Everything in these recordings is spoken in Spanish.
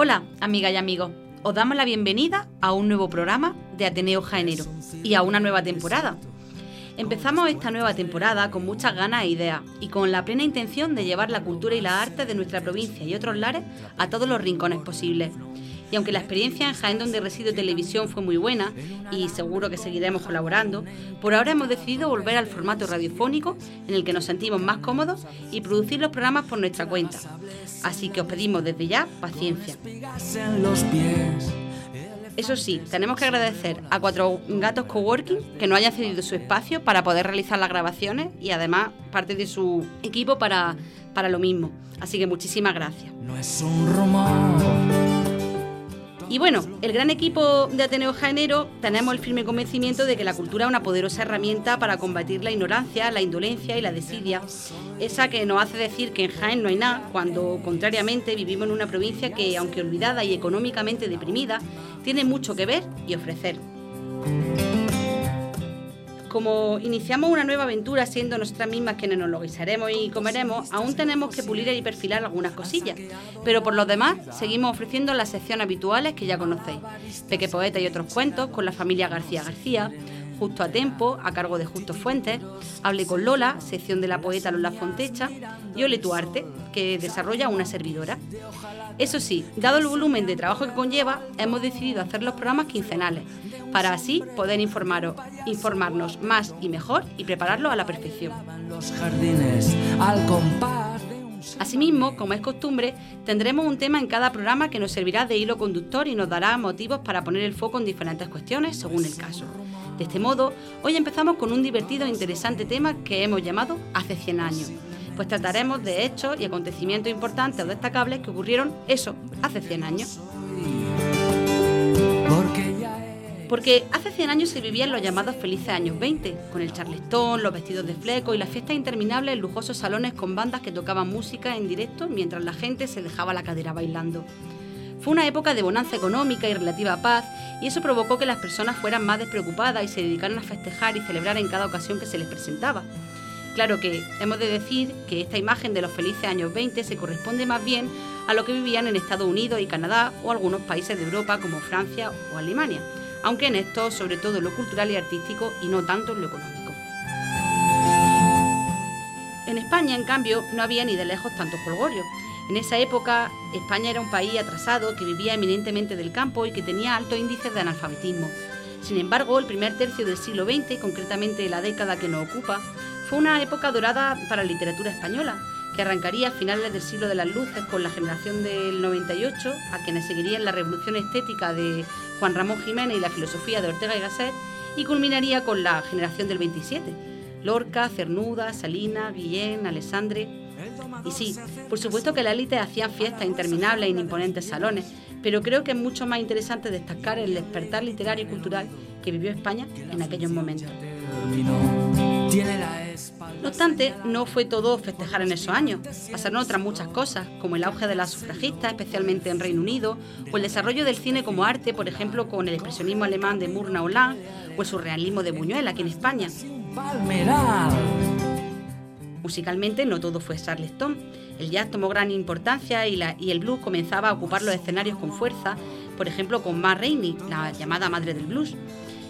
Hola, amigas y amigos. Os damos la bienvenida a un nuevo programa de Ateneo Jaenero y a una nueva temporada. Empezamos esta nueva temporada con muchas ganas e ideas y con la plena intención de llevar la cultura y la arte de nuestra provincia y otros lares a todos los rincones posibles. Y aunque la experiencia en Jaén donde resido televisión fue muy buena y seguro que seguiremos colaborando, por ahora hemos decidido volver al formato radiofónico en el que nos sentimos más cómodos y producir los programas por nuestra cuenta. Así que os pedimos desde ya paciencia. Eso sí, tenemos que agradecer a Cuatro Gatos Coworking que nos hayan cedido su espacio para poder realizar las grabaciones y además parte de su equipo para, para lo mismo. Así que muchísimas gracias. No es un rumor y bueno, el gran equipo de Ateneo Jaenero tenemos el firme convencimiento de que la cultura es una poderosa herramienta para combatir la ignorancia, la indolencia y la desidia. Esa que nos hace decir que en Jaén no hay nada, cuando contrariamente vivimos en una provincia que, aunque olvidada y económicamente deprimida, tiene mucho que ver y ofrecer como iniciamos una nueva aventura siendo nosotras mismas quienes nos lo guisaremos y comeremos, aún tenemos que pulir y perfilar algunas cosillas. Pero por lo demás, seguimos ofreciendo las secciones habituales que ya conocéis. Peque Poeta y otros cuentos con la familia García García, Justo a Tempo, a cargo de Justo Fuentes, Hable con Lola, sección de la poeta Lola Fontecha, y Ole tu arte, que desarrolla una servidora. Eso sí, dado el volumen de trabajo que conlleva, hemos decidido hacer los programas quincenales, para así poder informaros, informarnos más y mejor y prepararlo a la perfección. Asimismo, como es costumbre, tendremos un tema en cada programa que nos servirá de hilo conductor y nos dará motivos para poner el foco en diferentes cuestiones según el caso. De este modo, hoy empezamos con un divertido e interesante tema que hemos llamado Hace 100 años, pues trataremos de hechos y acontecimientos importantes o destacables que ocurrieron eso, hace 100 años. Porque hace 100 años se vivían los llamados felices años 20, con el charlestón, los vestidos de fleco y las fiestas interminables en lujosos salones con bandas que tocaban música en directo mientras la gente se dejaba la cadera bailando. Fue una época de bonanza económica y relativa paz, y eso provocó que las personas fueran más despreocupadas y se dedicaran a festejar y celebrar en cada ocasión que se les presentaba. Claro que hemos de decir que esta imagen de los felices años 20 se corresponde más bien a lo que vivían en Estados Unidos y Canadá o algunos países de Europa como Francia o Alemania, aunque en esto sobre todo en lo cultural y artístico y no tanto en lo económico. En España, en cambio, no había ni de lejos tantos colgorios. En esa época, España era un país atrasado que vivía eminentemente del campo y que tenía altos índices de analfabetismo. Sin embargo, el primer tercio del siglo XX, concretamente la década que nos ocupa, fue una época dorada para la literatura española, que arrancaría a finales del siglo de las luces con la generación del 98, a quienes seguirían la revolución estética de Juan Ramón Jiménez y la filosofía de Ortega y Gasset, y culminaría con la generación del 27, Lorca, Cernuda, Salina, Guillén, Alessandre. Y sí, por supuesto que la élite hacían fiestas interminables en imponentes salones, pero creo que es mucho más interesante destacar el despertar literario y cultural que vivió España en aquellos momentos. No obstante, no fue todo festejar en esos años. Pasaron otras muchas cosas, como el auge de las sufragistas, especialmente en Reino Unido, o el desarrollo del cine como arte, por ejemplo, con el expresionismo alemán de Murna Hollande o el surrealismo de Buñuel aquí en España. Musicalmente no todo fue Charleston. El jazz tomó gran importancia y, el blues comenzaba a ocupar los escenarios con fuerza, por ejemplo con Ma Rainey, la llamada madre del blues.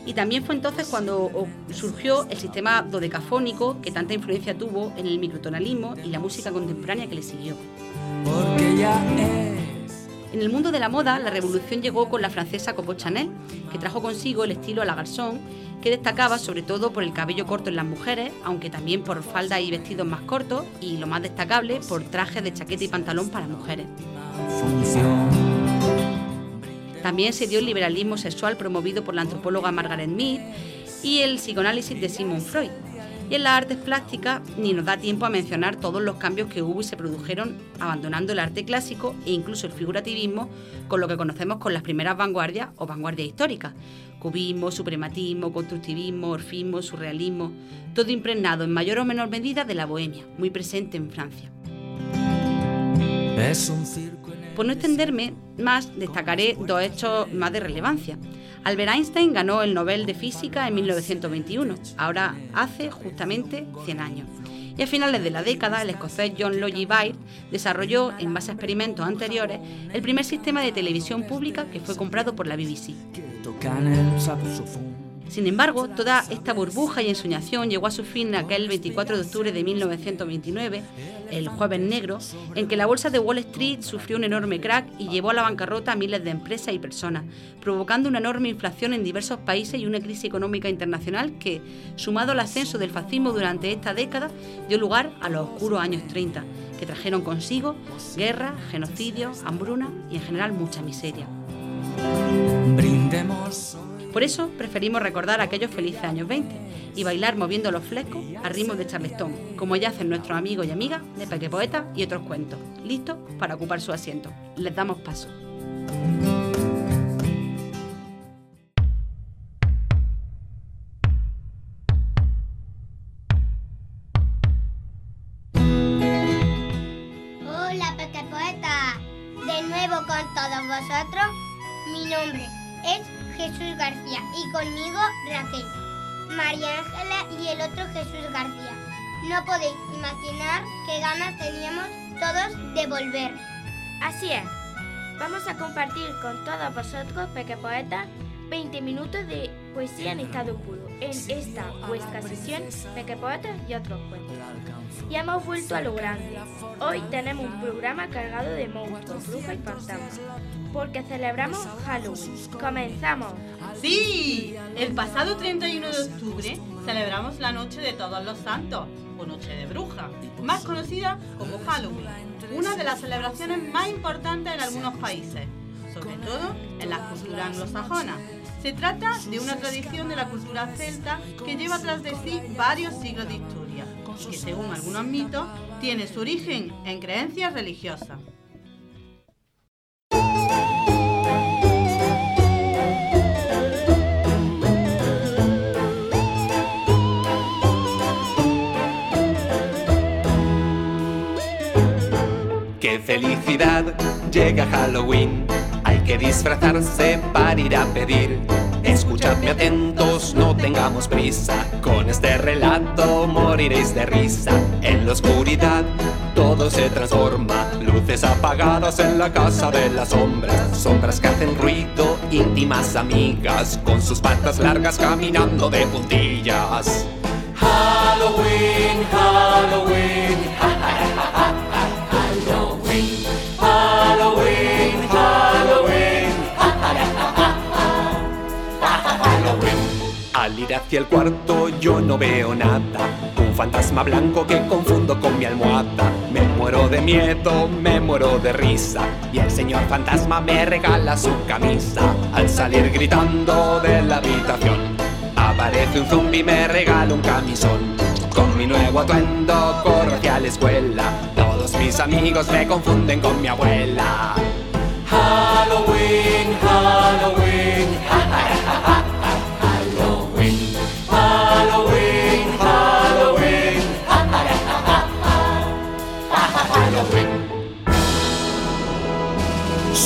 Y también fue entonces cuando surgió el sistema dodecafónico que tanta influencia tuvo en el microtonalismo y la música contemporánea que le siguió. En el mundo de la moda, la revolución llegó con la francesa Coco Chanel, que trajo consigo el estilo a la garçon destacaba sobre todo por el cabello corto en las mujeres, aunque también por faldas y vestidos más cortos, y lo más destacable, por trajes de chaqueta y pantalón para mujeres. También se dio el liberalismo sexual promovido por la antropóloga Margaret Mead y el psicoanálisis de Sigmund Freud. Y en las artes plásticas ni nos da tiempo a mencionar todos los cambios que hubo y se produjeron abandonando el arte clásico e incluso el figurativismo con lo que conocemos con las primeras vanguardias o vanguardias históricas. Cubismo, suprematismo, constructivismo, orfismo, surrealismo, todo impregnado en mayor o menor medida de la bohemia, muy presente en Francia. Por no extenderme más, destacaré dos hechos más de relevancia. Albert Einstein ganó el Nobel de Física en 1921, ahora hace justamente 100 años. y a finales de la década el escocés John Logie Baird desarrolló, en base a experimentos anteriores, el primer sistema de televisión pública que fue comprado por la BBC. Sin embargo, toda esta burbuja y ensoñación llegó a su fin aquel 24 de octubre de 1929, el jueves negro, en que la bolsa de Wall Street sufrió un enorme crack y llevó a la bancarrota a miles de empresas y personas, provocando una enorme inflación en diversos países y una crisis económica internacional que, sumado al ascenso del fascismo durante esta década, dio lugar a los oscuros años 30, que trajeron consigo guerra, genocidio, hambruna y en general mucha miseria. Por eso preferimos recordar aquellos felices años 20 y bailar moviendo los flecos a ritmo de charlestón, como ya hacen nuestros amigos y amigas de Peque Poeta y otros cuentos, listos para ocupar su asiento. Les damos paso. María Ángela y el otro Jesús García. No podéis imaginar qué ganas teníamos todos de volver. Así es. Vamos a compartir con todos vosotros, Peque Poeta, 20 minutos de poesía en estado puro en esta vuestra sesión Peque Poeta y otros cuentos. Y hemos vuelto a lo grande. Hoy tenemos un programa cargado de monstruos, brujas y fantasmas, porque celebramos Halloween. ¡Comenzamos! ¡Sí! El pasado 31 de octubre celebramos la Noche de Todos los Santos, o Noche de Bruja, más conocida como Halloween, una de las celebraciones más importantes en algunos países, sobre todo en las culturas anglosajonas. Se trata de una tradición de la cultura celta que lleva tras de sí varios siglos de historia, que según algunos mitos tiene su origen en creencias religiosas. ¡Qué felicidad! Llega Halloween que disfrazarse para ir a pedir. Escuchadme atentos, no tengamos prisa. Con este relato moriréis de risa. En la oscuridad todo se transforma. Luces apagadas en la casa de las sombras. Sombras que hacen ruido, íntimas amigas. Con sus patas largas caminando de puntillas. Halloween, Halloween, Halloween, Ir hacia el cuarto yo no veo nada. Un fantasma blanco que confundo con mi almohada. Me muero de miedo, me muero de risa. Y el señor fantasma me regala su camisa. Al salir gritando de la habitación. Aparece un zombi y me regala un camisón. Con mi nuevo atuendo corro hacia la escuela. Todos mis amigos me confunden con mi abuela. Halloween, Halloween,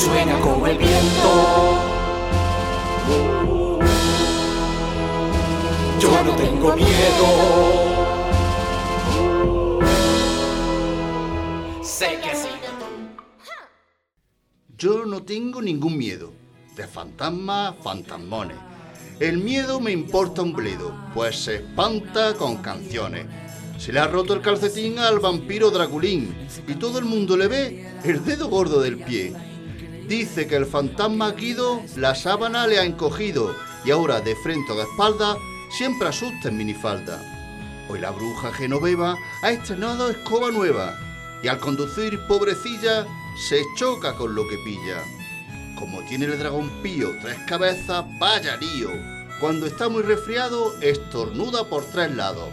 Suena como el viento. Yo no tengo miedo. Sé que sí. Yo no tengo ningún miedo. De fantasmas, fantasmones. El miedo me importa un bledo, pues se espanta con canciones. Se le ha roto el calcetín al vampiro Draculín y todo el mundo le ve el dedo gordo del pie. Dice que el fantasma Guido la sábana le ha encogido y ahora de frente o de espalda siempre asusta en minifalda. Hoy la bruja Genoveva ha estrenado escoba nueva y al conducir pobrecilla se choca con lo que pilla. Como tiene el dragón pío tres cabezas, vaya lío. Cuando está muy resfriado, estornuda por tres lados.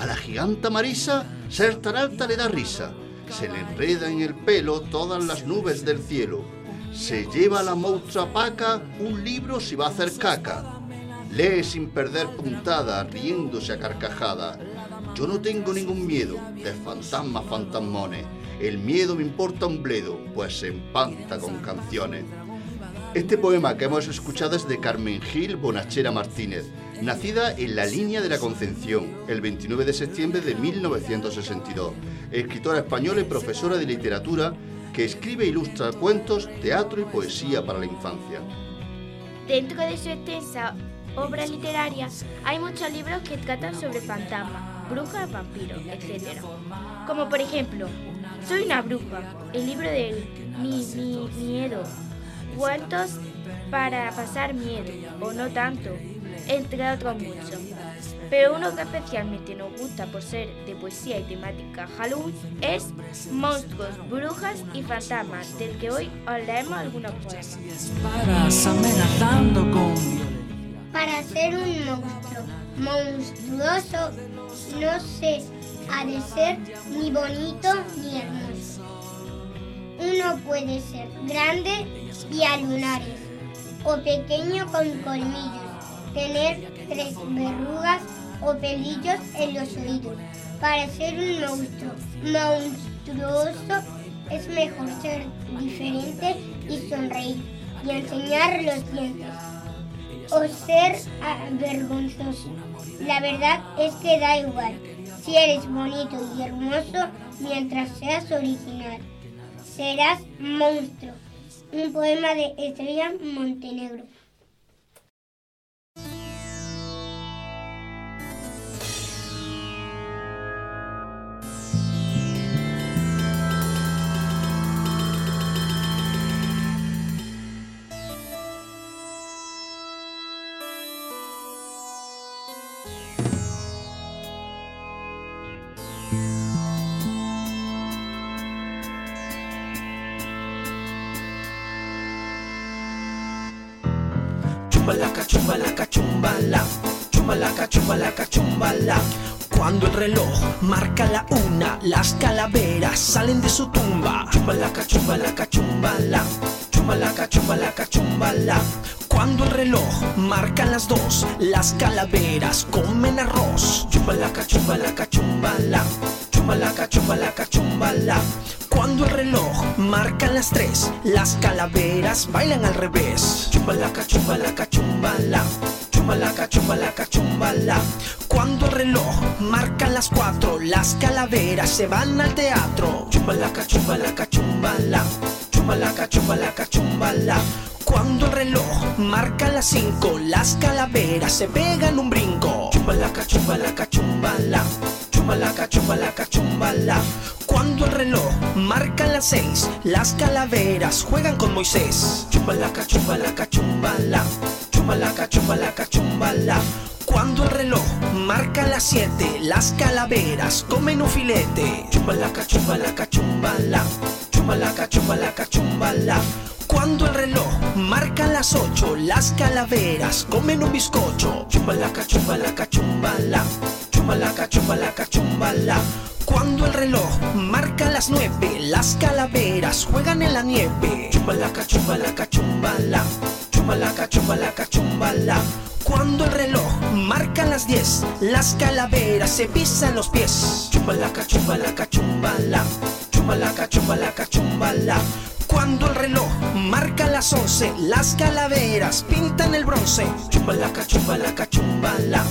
A la giganta Marisa, ser tan alta le da risa. Se le enreda en el pelo todas las nubes del cielo. Se lleva la monstrua paca un libro si va a hacer caca. Lee sin perder puntada, riéndose a carcajada. Yo no tengo ningún miedo de fantasmas fantasmones. El miedo me importa un bledo, pues se empanta con canciones. Este poema que hemos escuchado es de Carmen Gil Bonachera Martínez, nacida en la línea de la Concepción, el 29 de septiembre de 1962. Escritora española y profesora de literatura que escribe e ilustra cuentos, teatro y poesía para la infancia. Dentro de su extensa obra literaria hay muchos libros que tratan sobre fantasmas, brujas, vampiros, etc. Como por ejemplo, Soy una bruja, el libro del mi, mi miedo, cuentos para pasar miedo, o no tanto, entre otros muchos. Pero uno que especialmente nos gusta por ser de poesía y temática Halloween es Monstruos, Brujas y Fantasmas, del que hoy os leemos algunos poemas. Para ser un monstruo monstruoso no se ha de ser ni bonito ni hermoso. Uno puede ser grande y a lunares o pequeño con colmillos, tener tres verrugas o pelillos en los oídos. Para ser un monstruo monstruoso es mejor ser diferente y sonreír y enseñar los dientes o ser vergonzoso. La verdad es que da igual si eres bonito y hermoso mientras seas original. Serás monstruo. Un poema de Estrella Montenegro. Chumbalaca, chumbalaca, chumbala, chumbalaca, chumbalaca, chumbala. Cuando el reloj marca la una, las calaveras salen de su tumba. Chumbalaca, chumbalaca, chumbala, chumbalaca, chumbalaca, chumbala. Cuando el reloj marca las dos, las calaveras comen arroz. Chumbalaca, chumbalaca, chumbala, chumbalaca, chumbalaca, chumbala. Cuando el reloj marca las tres, las calaveras bailan al revés. Chumbalaca, chumbalaca, chumbala, chumbalaca, chumbalaca, chumbala. Cuando el reloj marca las cuatro, las calaveras se van al teatro. Chumbalaca, chumbalaca, chumbala, chumbalaca, chumbalaca, chumbala. Cuando el reloj marca las cinco, las calaveras se pegan un brinco. Chumbalaca, chumbalaca, chumbala, chumbalaca, chumbalaca, chumbala. Cuando el reloj marca las seis, las calaveras juegan con Moisés. Chumbalaca, chumbalaca, chumbala, chumbalaca, chumbalaca, chumbala. Cuando el reloj marca las siete, las calaveras comen un filete. Chumbalaca, chumbalaca, chumbala, chumbalaca, chumbalaca, chumbala. Cuando el reloj marca las ocho, las calaveras comen un bizcocho. Chumbalaca, chumbalaca, chumbala, chumbalaca, chumbalaca, chumbala. Cuando el reloj marca las nueve, las calaveras juegan en la nieve. Chumbalaca, chumbalaca, chumbala, chumbalaca, chumbalaca, chumbala. Cuando el reloj marca las diez, las calaveras se pisan los pies. Chumbalaca, chumbala, chumbalaca, chumbalaca, chumbala. Cuando el reloj marca las once, las calaveras pintan el bronce. Chumbalaca, chumbalaca, chumbala,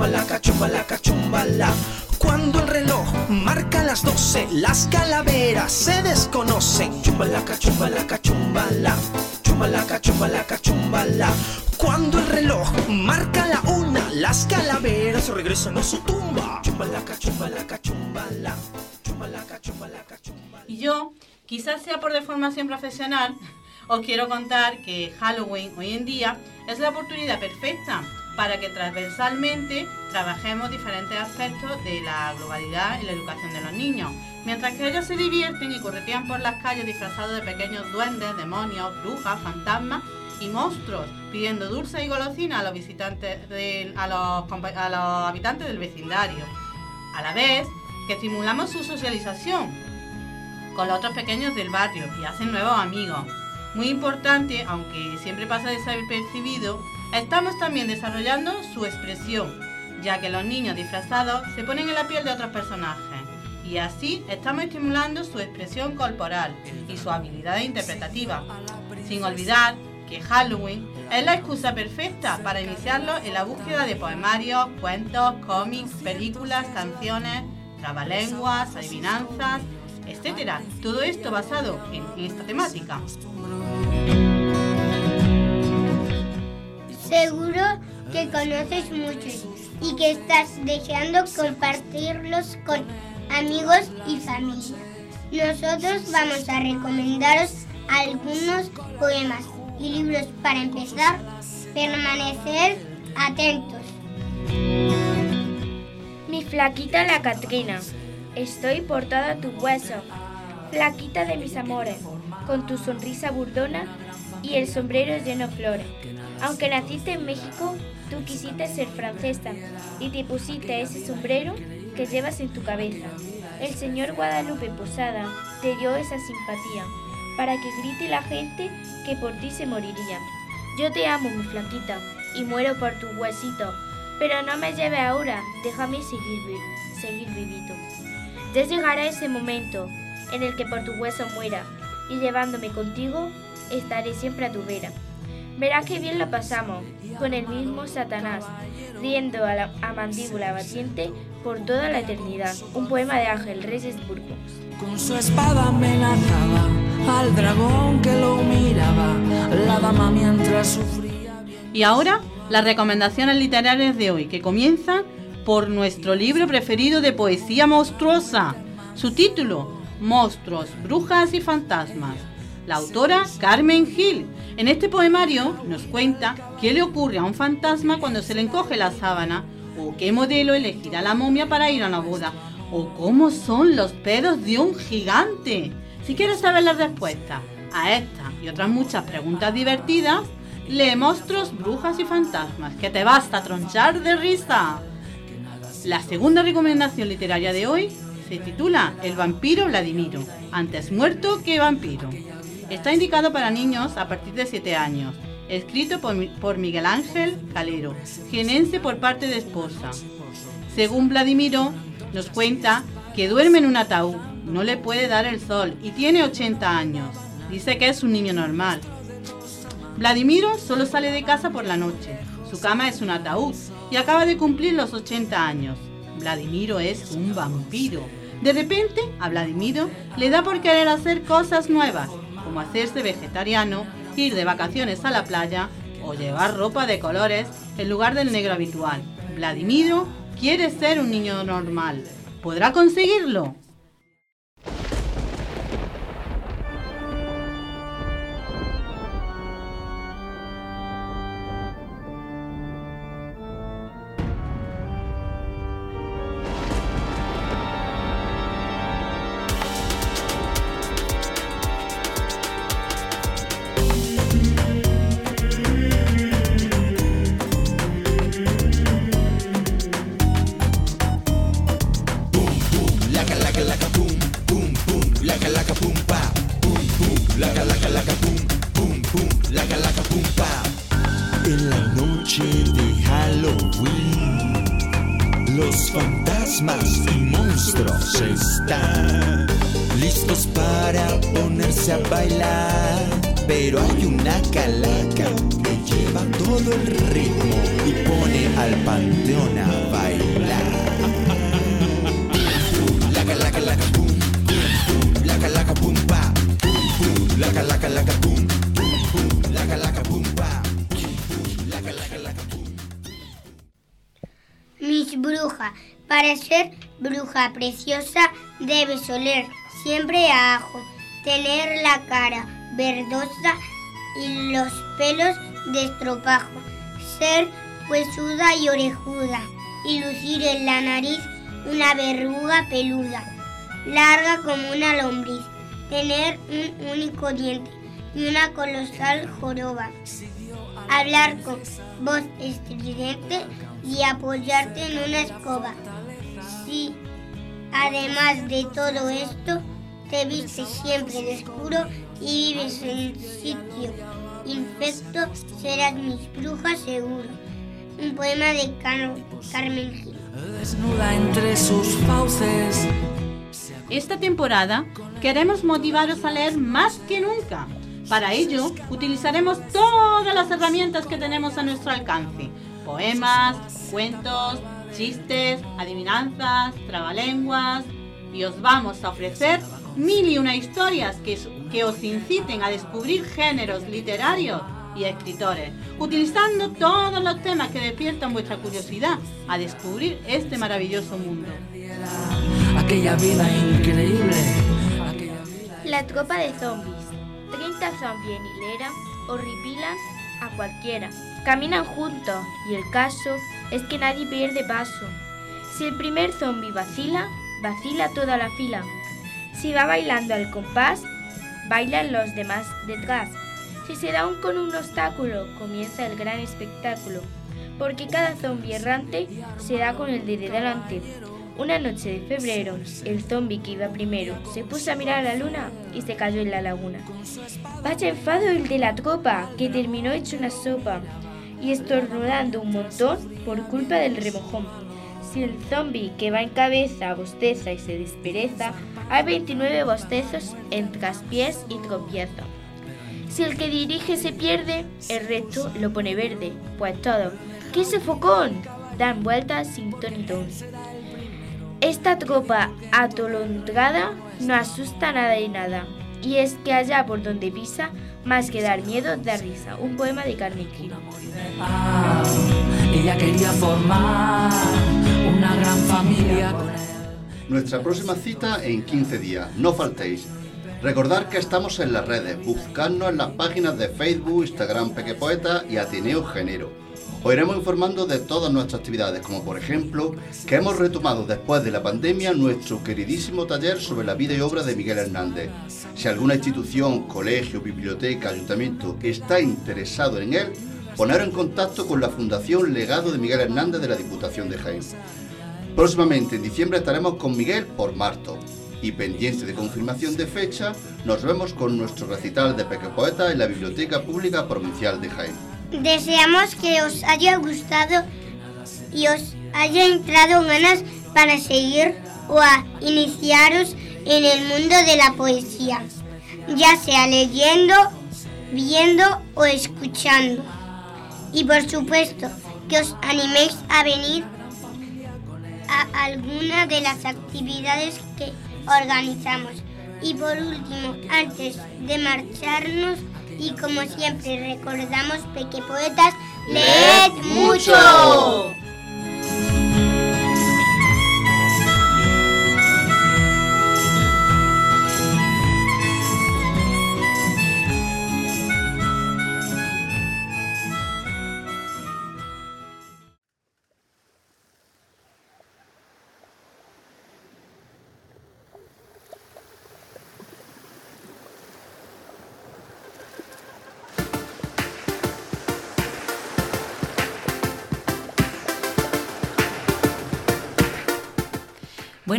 chumbalaca, chumbalaca, chumbala. Cuando el reloj marca las doce, las calaveras se desconocen. Chumbalaca, chumbalaca, chumbala, chumbalaca, chumbalaca, chumbala. Cuando el reloj marca la una, las calaveras regresan a su tumba. Chumbalaca, chumbalaca, chumbala, chumbalaca, chumbalaca, chumbala. Y yo, quizás sea por deformación profesional, os quiero contar que Halloween hoy en día es la oportunidad perfecta para que transversalmente trabajemos diferentes aspectos de la globalidad y la educación de los niños. Mientras que ellos se divierten y corretean por las calles disfrazados de pequeños duendes, demonios, brujas, fantasmas y monstruos, pidiendo dulce y golosina a los visitantes a, los, a los habitantes del vecindario. A la vez que estimulamos su socialización con los otros pequeños del barrio y hacen nuevos amigos. Muy importante, aunque siempre pasa desapercibido, estamos también desarrollando su expresión, ya que los niños disfrazados se ponen en la piel de otros personajes. Y así estamos estimulando su expresión corporal y su habilidad interpretativa. Sin olvidar que Halloween Es la excusa perfecta para iniciarlo en la búsqueda de poemarios, cuentos, cómics, películas, canciones, trabalenguas, adivinanzas, etc. Todo esto basado en, esta temática. Seguro que conoces muchos y que estás deseando compartirlos con amigos y familia. Nosotros vamos a recomendaros algunos poemas y libros para empezar. Permanecer atentos. Mi flaquita la Catrina, estoy por todo tu hueso, flaquita de mis amores, con tu sonrisa burdona y el sombrero lleno de flores. Aunque naciste en México, tú quisiste ser francesa y te pusiste ese sombrero que llevas en tu cabeza. El señor Guadalupe Posada te dio esa simpatía para que grite la gente que por ti se moriría. Yo te amo, mi flaquita, y muero por tu huesito, pero no me lleve ahora, déjame seguir, seguir vivito. Ya llegará ese momento en el que por tu hueso muera, y llevándome contigo, estaré siempre a tu vera. Verás qué bien lo pasamos con el mismo Satanás, riendo a, la, a mandíbula batiente por toda la eternidad. Un poema de Ángel Reyes Burgos. Con su espada amenazaba al dragón que lo miraba, la dama mientras sufría. Y ahora, las recomendaciones literarias de hoy, que comienzan por nuestro libro preferido de poesía monstruosa. Su título, Monstruos, Brujas y Fantasmas. La autora Carmen Gil. En este poemario nos cuenta qué le ocurre a un fantasma cuando se le encoge la sábana, o qué modelo elegirá la momia para ir a una boda, o cómo son los pedos de un gigante. Si quieres saber la respuesta a esta y otras muchas preguntas divertidas, lee Monstruos, Brujas y Fantasmas, que te basta tronchar de risa. La segunda recomendación literaria de hoy se titula El vampiro Vladimiro, antes muerto que vampiro. Está indicado para niños a partir de 7 años, escrito por, Mi- por Miguel Ángel Calero, jienense por parte de esposa. Según Vladimiro, nos cuenta que duerme en un ataúd, no le puede dar el sol y tiene 80 años. Dice que es un niño normal. Vladimiro solo sale de casa por la noche. Su cama es un ataúd y acaba de cumplir los 80 años. Vladimiro es un vampiro. De repente, a Vladimiro le da por querer hacer cosas nuevas, como hacerse vegetariano, ir de vacaciones a la playa o llevar ropa de colores en lugar del negro habitual. Vladimiro quiere ser un niño normal. ¿Podrá conseguirlo? Bruja preciosa debes oler siempre a ajo, tener la cara verdosa y los pelos de estropajo, ser huesuda y orejuda y lucir en la nariz una verruga peluda, larga como una lombriz, tener un único diente y una colosal joroba hablar con voz estridente y apoyarte en una escoba. Además de todo esto, te vistes siempre de oscuro y vives en sitio infecto, serás mis brujas seguro. Un poema de Car- Carmen Gil. Desnuda entre sus fauces. Esta temporada queremos motivaros a leer más que nunca. Para ello, utilizaremos todas las herramientas que tenemos a nuestro alcance. Poemas, cuentos, chistes, adivinanzas, trabalenguas. Y os vamos a ofrecer mil y una historias que, que os inciten a descubrir géneros literarios y escritores, utilizando todos los temas que despiertan vuestra curiosidad a descubrir este maravilloso mundo. Aquella vida increíble. La tropa de zombies. 30 zombies en hilera horripilan a cualquiera. Caminan juntos y el caso es que nadie pierde paso. Si el primer zombie vacila, vacila toda la fila. Si va bailando al compás, bailan los demás detrás. Si se da un con un obstáculo, comienza el gran espectáculo, porque cada zombie errante se da con el de delante. Una noche de febrero, el zombi que iba primero se puso a mirar a la luna y se cayó en la laguna. Vaya enfado el de la tropa, que terminó hecho una sopa y estornudando un montón por culpa del remojón. Si el zombi que va en cabeza bosteza y se despereza, hay 29 bostezos en traspiés y tropieza. Si el que dirige se pierde, el resto lo pone verde, pues todo, que ese focón, dan vueltas sin ton y ton. Esta tropa atolondrada no asusta nada y nada. Y es que allá por donde pisa, más que dar miedo, da risa. Un poema de Carmen Gil. Ella quería formar una gran familia. Nuestra próxima cita en 15 días. No faltéis. Recordad que estamos en las redes. Buscadnos en las páginas de Facebook, Instagram Peque Poeta y Ateneo Genero. Os iremos informando de todas nuestras actividades, como por ejemplo que hemos retomado después de la pandemia nuestro queridísimo taller sobre la vida y obra de Miguel Hernández. Si alguna institución, colegio, biblioteca, ayuntamiento está interesado en él, poneros en contacto con la Fundación Legado de Miguel Hernández de la Diputación de Jaén. Próximamente en diciembre estaremos con Miguel por Marto. Y pendiente de confirmación de fecha, nos vemos con nuestro recital de Peque Poeta en la Biblioteca Pública Provincial de Jaén. Deseamos que os haya gustado y os haya entrado ganas para seguir o a iniciaros en el mundo de la poesía, ya sea leyendo, viendo o escuchando. Y por supuesto que os animéis a venir a alguna de las actividades que organizamos. Y por último, antes de marcharnos, y como siempre recordamos, Peque Poetas, leed mucho.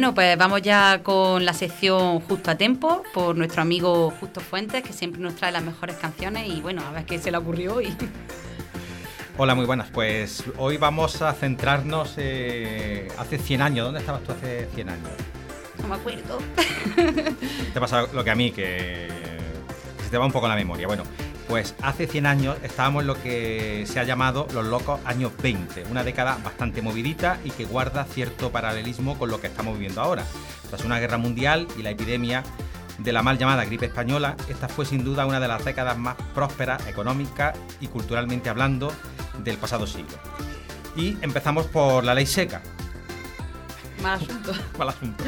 Bueno, pues vamos ya con la sección Justo a Tiempo por nuestro amigo Justo Fuentes, que siempre nos trae las mejores canciones y bueno, a ver qué se le ocurrió hoy. Hola, muy buenas. Pues hoy vamos a centrarnos eh, hace 100 años. ¿Dónde estabas tú hace 100 años? No me acuerdo. Te pasa lo que a mí, que se te va un poco la memoria. Bueno, pues hace 100 años estábamos en lo que se ha llamado los locos años 20, una década bastante movidita y que guarda cierto paralelismo con lo que estamos viviendo ahora. Tras una guerra mundial y la epidemia de la mal llamada gripe española, esta fue sin duda una de las décadas más prósperas económica y culturalmente hablando del pasado siglo. Y empezamos por la ley seca, Mal asunto. Mal asunto.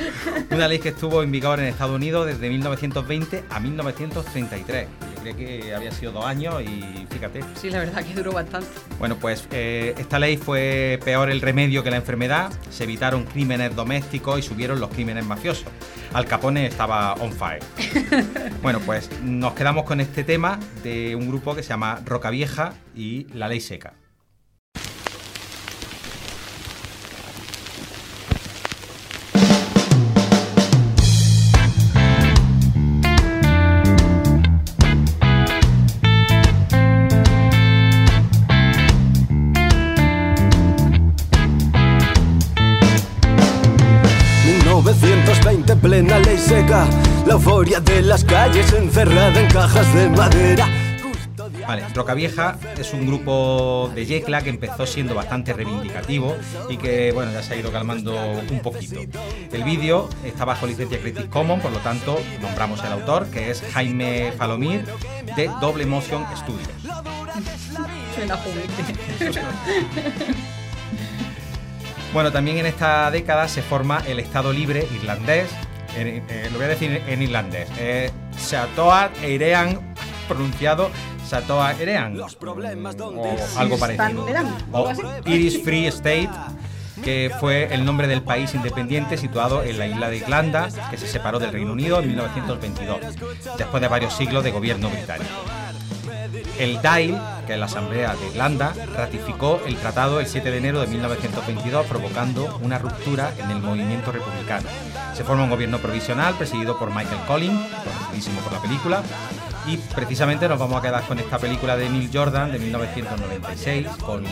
Una ley que estuvo en vigor en Estados Unidos desde 1920 a 1933. Creo que había sido dos años y fíjate. Sí, la verdad que duró bastante. Bueno, pues eh, esta ley fue peor el remedio que la enfermedad. Se evitaron crímenes domésticos y subieron los crímenes mafiosos. Al Capone estaba on fire. bueno, pues nos quedamos con este tema de un grupo que se llama Roca Vieja y La Ley Seca. Seca, la euforia de las calles encerrada en cajas de madera. Vale, Rocavieja es un grupo de Yecla que empezó siendo bastante reivindicativo y que, bueno, ya se ha ido calmando un poquito. El vídeo está bajo licencia Creative Commons, por lo tanto, nombramos el autor, que es Jaime Falomir, de Double Motion Studios. Suena. Bueno, también en esta década se forma el Estado Libre irlandés, en- eh, lo voy a decir en irlandés, eh, Satoa Eirean, pronunciado Satoa Eirean, o algo parecido. Eirean, O algo así. Irish Free State, que fue el nombre del país independiente situado en la isla de Irlanda, que se separó del Reino Unido en 1922, después de varios siglos de gobierno británico. El Dáil, que es la Asamblea de Irlanda, ratificó el tratado el 7 de enero de 1922, provocando una ruptura en el movimiento republicano. Se forma un gobierno provisional presidido por Michael Collins, conocidísimo por la película, y precisamente nos vamos a quedar con esta película de Neil Jordan de 1996, con eh,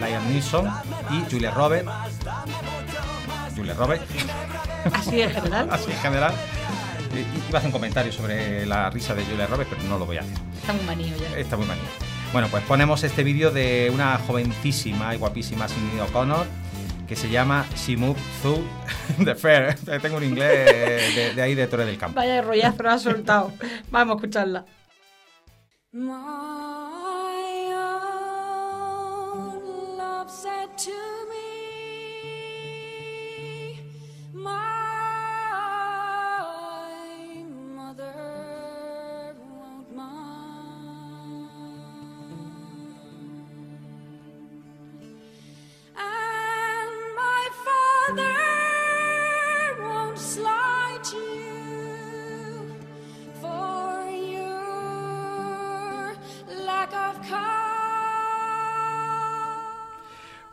Liam Neeson y Julia Roberts. Julia Roberts, Así en general. así en general. Eh, Iba a hacer un comentario sobre la risa de Julia Roberts, pero no lo voy a hacer. Está muy manío ya. Está muy manía. Bueno, pues ponemos este vídeo de una jovencísima y guapísima Cindy O'Connor que se llama She Moved Through the Fair. Tengo un inglés de, de ahí de Torre del Campo. Vaya rollazo lo ha soltado. Vamos a escucharla.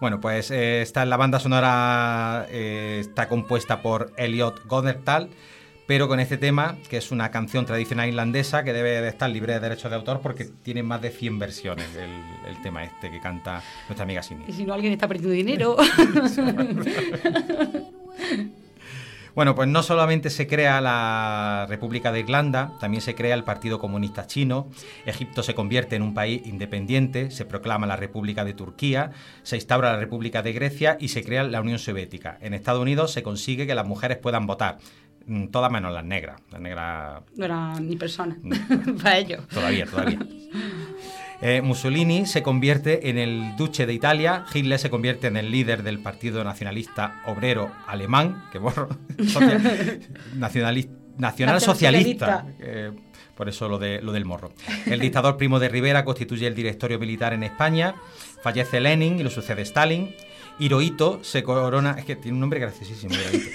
Bueno, pues eh, esta la banda sonora eh, está compuesta por Elliot Godertal, pero con este tema, que es una canción tradicional irlandesa que debe de estar libre de derechos de autor porque tiene más de 100 versiones el, el tema este que canta nuestra amiga Cindy. Y si no, alguien está perdiendo dinero. Bueno, pues no solamente se crea la República de Irlanda, también se crea el Partido Comunista Chino, Egipto se convierte en un país independiente, se proclama la República de Turquía, se instaura la República de Grecia y se crea la Unión Soviética. En Estados Unidos se consigue que las mujeres puedan votar, mm, todas menos las negras. Las negras no era ni persona. Para ellos. Todavía, todavía. Eh, Mussolini se convierte en el duce de Italia, Hitler se convierte en el líder del Partido Nacionalista Obrero Alemán, que borro, social- nacionalis- nacional socialista. Eh, por eso lo, de, lo del morro. El dictador Primo de Rivera constituye el directorio militar en España. Fallece Lenin y lo sucede Stalin. Hirohito se corona. Es que tiene un nombre graciosísimo. Hirohito.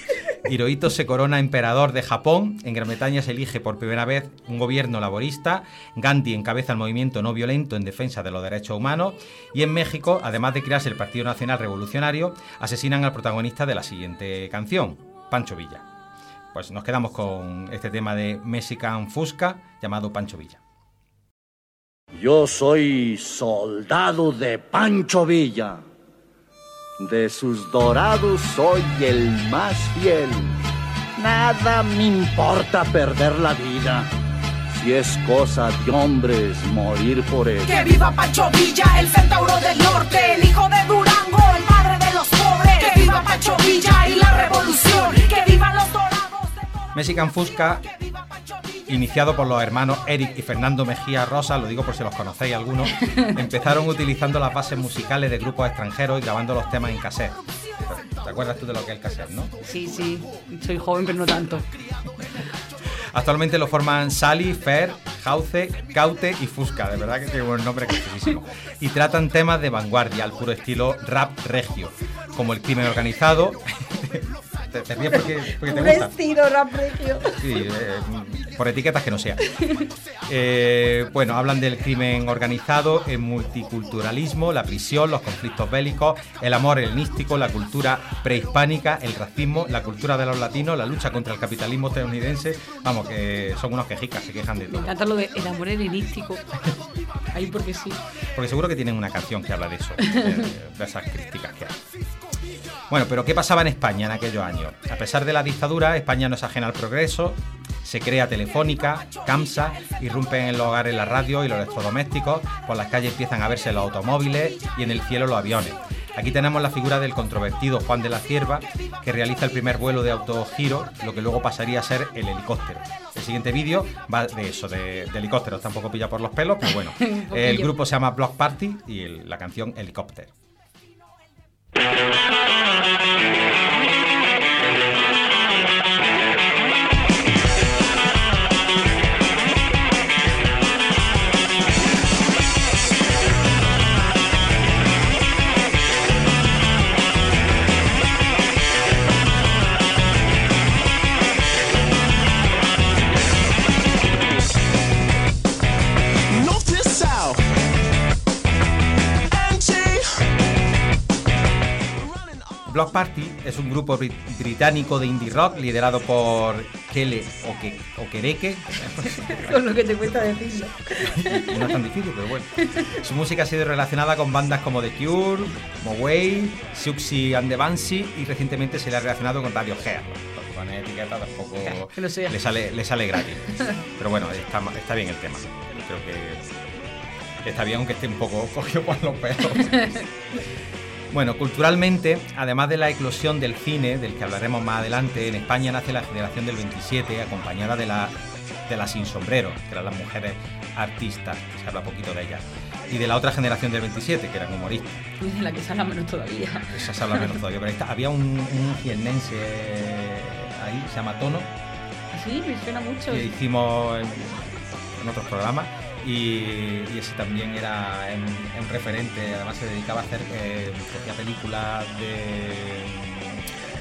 Hirohito se corona emperador de Japón. En Gran Bretaña se elige por primera vez un gobierno laborista. Gandhi encabeza el movimiento no violento en defensa de los derechos humanos. Y en México, además de crearse el Partido Nacional Revolucionario, asesinan al protagonista de la siguiente canción, Pancho Villa. Pues nos quedamos con este tema de Mexican Fusca llamado Pancho Villa. Yo soy soldado de Pancho Villa. De sus dorados soy el más fiel. Nada me importa perder la vida. Si es cosa de hombres morir por él. Que viva Pancho Villa, el centauro del norte, el hijo de Durango, el padre de los pobres. Que viva Pancho Villa y la revolución, que vivan los dorados. Mexican Fusca, iniciado por los hermanos Eric y Fernando Mejía Rosa, lo digo por si los conocéis algunos, empezaron utilizando las bases musicales de grupos extranjeros y grabando los temas en cassette. ¿Te acuerdas tú de lo que es el cassette, no? Sí, sí. Soy joven, pero no tanto. Actualmente lo forman Sally, Fer, Jauce, Caute y Fusca, de verdad que tiene un nombre crecidísimo. Y tratan temas de vanguardia, al puro estilo rap regio, como el crimen organizado. Te, te ríes porque, porque te gusta. Vestido rap regio. Sí, eh, por etiquetas que no sea. Eh, bueno, hablan del crimen organizado, el multiculturalismo, la prisión, los conflictos bélicos, el amor helenístico, la cultura prehispánica, el racismo, la cultura de los latinos, la lucha contra el capitalismo estadounidense. Vamos, que son unos quejicas, se quejan de Me todo. encanta lo de el amor helenístico. Ahí porque sí. Porque seguro que tienen una canción que habla de eso, de, de esas críticas que hay. Bueno, pero ¿qué pasaba en España en aquellos años? A pesar de la dictadura, España no es ajena al progreso, se crea Telefónica, CAMSA, irrumpen en los hogares la radio y los electrodomésticos, por las calles empiezan a verse los automóviles y en el cielo los aviones. Aquí tenemos la figura del controvertido Juan de la Cierva, que realiza el primer vuelo de autogiro, lo que luego pasaría a ser el helicóptero. El siguiente vídeo va de eso, de, de helicópteros, tampoco pilla por los pelos, pero bueno. El grupo se llama Block Party y el- la canción Helicóptero. Thank you. Block Party es un grupo brit- británico de indie rock liderado por Kele Oke- Okereke. Con lo que te cuesta decirlo. No es tan difícil, pero bueno. Su música ha sido relacionada con bandas como The Cure, Moway, Siouxsie and the Banshee y recientemente se le ha relacionado con Radiohead. Con etiqueta tampoco le sale, le sale gratis. Pero bueno, está, está bien el tema. Creo que está bien aunque esté un poco cogido por los pelos. Bueno, culturalmente, además de la eclosión del cine, del que hablaremos más adelante, en España nace la generación del 27, acompañada de, la, de las sin sombrero, que eran las mujeres artistas, que se habla poquito de ellas, y de la otra generación del 27, que eran humoristas. Y de la que se habla menos todavía. Esa se habla menos todavía, pero está. había un, un jiennense ahí, se llama Tono, Sí, me suena mucho. que hicimos en, en otros programas. Y, y ese también era un, referente, además se dedicaba a hacer eh, películas de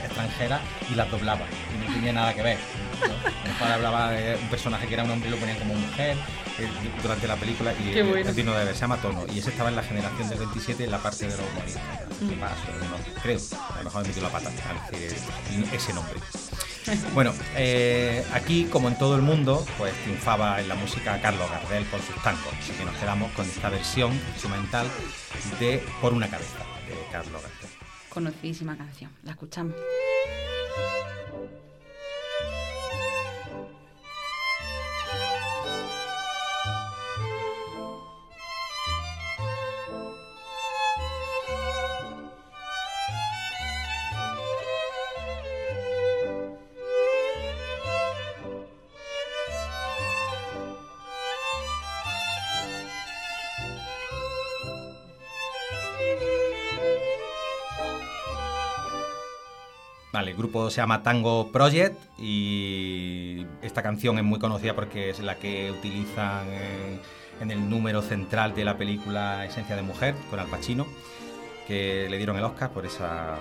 extranjeras y las doblaba. Y no tenía nada que ver. ¿no? A lo mejor hablaba de un personaje que era un hombre y lo ponían como mujer eh, durante la película y Qué bueno. digno de ver, se llama Tono. Y ese estaba en la generación del 27 en la parte de los humoristas. Mm. No, creo, a lo mejor he metido la pata al decir ese nombre. Bueno, eh, aquí, como en todo el mundo, pues triunfaba en la música Carlos Gardel con sus tangos. Así que nos quedamos con esta versión instrumental de Por una cabeza, de Carlos Gardel. Conocidísima canción. La escuchamos. Grupo se llama Tango Project y esta canción es muy conocida porque es la que utilizan en, en el número central de la película Esencia de Mujer con Al Pacino, que le dieron el Oscar por esa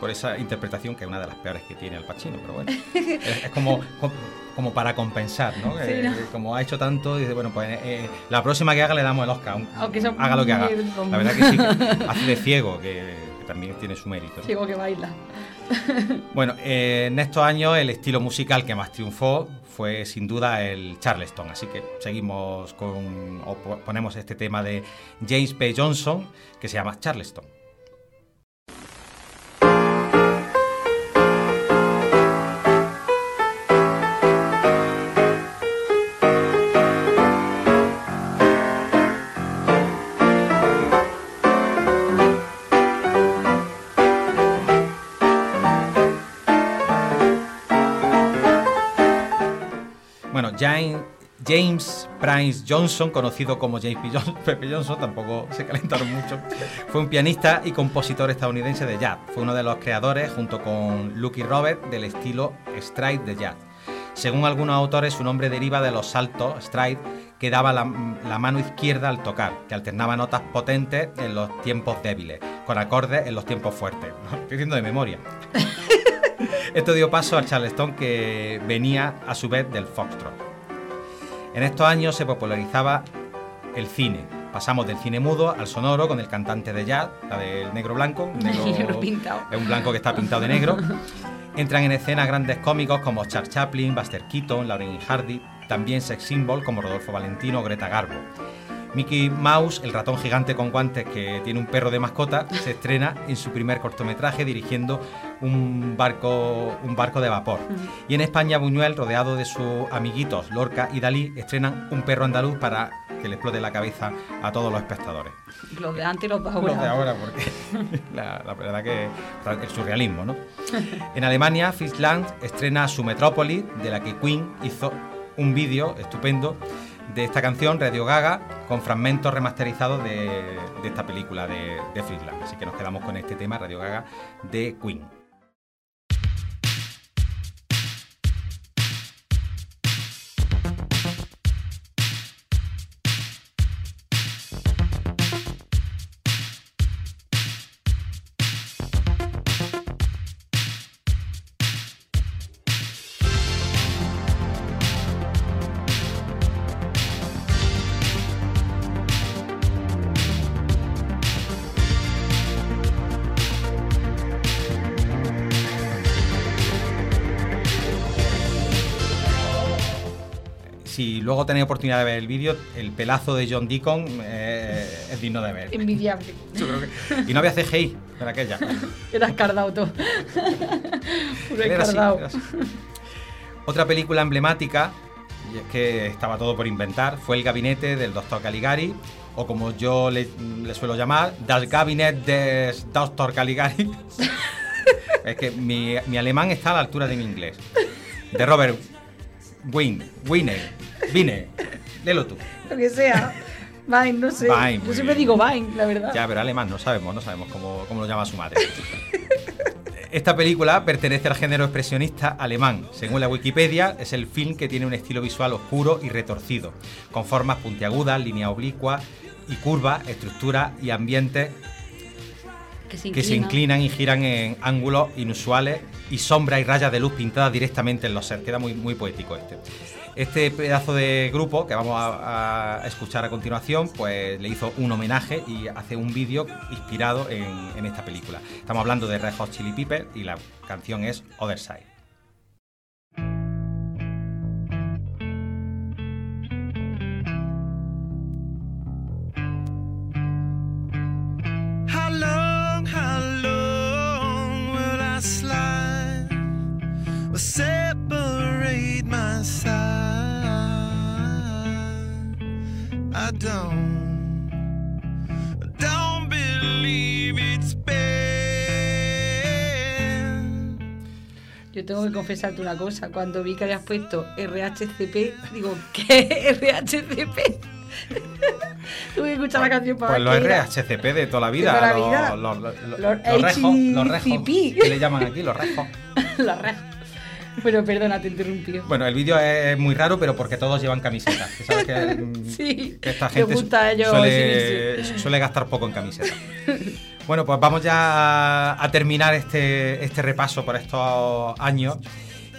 por esa interpretación que es una de las peores que tiene Al Pacino, pero bueno, es, es como, como como para compensar, ¿no? Sí, Eh, ¿no? como ha hecho tanto, dice, bueno, pues eh, la próxima que haga le damos el Oscar, sea haga lo que haga. La verdad que sí, que hace de ciego, que, que también tiene su mérito. ¿no? Ciego que baila. Bueno, eh, en estos años el estilo musical que más triunfó fue sin duda el Charleston, así que seguimos con, o po- ponemos este tema de James P. Johnson que se llama Charleston. James, Price Johnson, conocido como James P. Johnson, Pepe Johnson, tampoco se calentaron mucho, fue un pianista y compositor estadounidense de jazz. Fue uno de los creadores, junto con Lucky Robert, del estilo stride de jazz. Según algunos autores, su nombre deriva de los saltos stride que daba la, la mano izquierda al tocar, que alternaba notas potentes en los tiempos débiles, con acordes en los tiempos fuertes. Estoy diciendo de memoria. Esto dio paso al charleston que venía a su vez del foxtrot. En estos años se popularizaba el cine. Pasamos del cine mudo al sonoro con el cantante de jazz, la del negro blanco. negro- Negro pintado. Es un blanco que está pintado de negro. Entran en escena grandes cómicos como Charles Chaplin, Buster Keaton, Laurel y Hardy, también sex symbol como Rodolfo Valentino o Greta Garbo. Mickey Mouse, el ratón gigante con guantes que tiene un perro de mascota, se estrena en su primer cortometraje dirigiendo un barco, un barco de vapor. Y en España, Buñuel, rodeado de sus amiguitos Lorca y Dalí, estrenan un perro andaluz para que le explote la cabeza a todos los espectadores. Los de antes y los de ahora. Los de ahora, porque la, la verdad que el surrealismo, ¿no? En Alemania, Fischland estrena su Metrópoli, de la que Queen hizo un vídeo estupendo de esta canción, Radio Gaga, con fragmentos remasterizados de, esta película de, de. Así que nos quedamos con este tema, Radio Gaga, de Queen. Si luego tenéis oportunidad de ver el vídeo, el pelazo de John Deacon eh, es digno de ver. Envidiable. Yo creo que- Y no había CGI en aquella. Era escardado todo. Puro Era así, escardado. era así. Otra película emblemática, y es que estaba todo por inventar, fue El Gabinete del Dr. Caligari, o como yo le, le suelo llamar, Das Gabinett des Dr. Caligari. es que mi, mi alemán está a la altura de mi inglés. De Robert Wayne, Wayne, Vine, léelo tú. Lo que sea. Vine, no sé. Vine, Yo siempre bien. digo Vine, la verdad. Ya, pero alemán no sabemos, no sabemos cómo, cómo lo llama su madre. Esta película pertenece al género expresionista alemán. Según la Wikipedia, es el film que tiene un estilo visual oscuro y retorcido, con formas puntiagudas, líneas oblicuas y curvas, estructuras y ambientes que se que se inclinan y giran en ángulos inusuales y sombras y rayas de luz pintadas directamente en los sets. Queda muy, muy poético este. Este pedazo de grupo que vamos a, a escuchar a continuación, pues le hizo un homenaje y hace un vídeo inspirado en, en esta película. Estamos hablando de Red Hot Chili Peppers y la canción es Other Side. Separate my side? I don't, don't believe it's been. Yo tengo que confesarte una cosa. Cuando vi que habías puesto RHCP, digo, ¿qué RHCP? Tuve que escuchar la canción para Pues los. RHCP de toda la vida, De toda la los, vida. los- los- los- Los los rejos, los rejos, que le llaman aquí, los rejos. La red. Bueno, perdona, te interrumpí. Bueno, el vídeo es muy raro, pero porque todos llevan camisetas. que sabes que, mm, Sí, que esta gente gusta ellos suele, suele gastar poco en camisetas. Bueno, pues vamos ya a, terminar este, este repaso por estos años.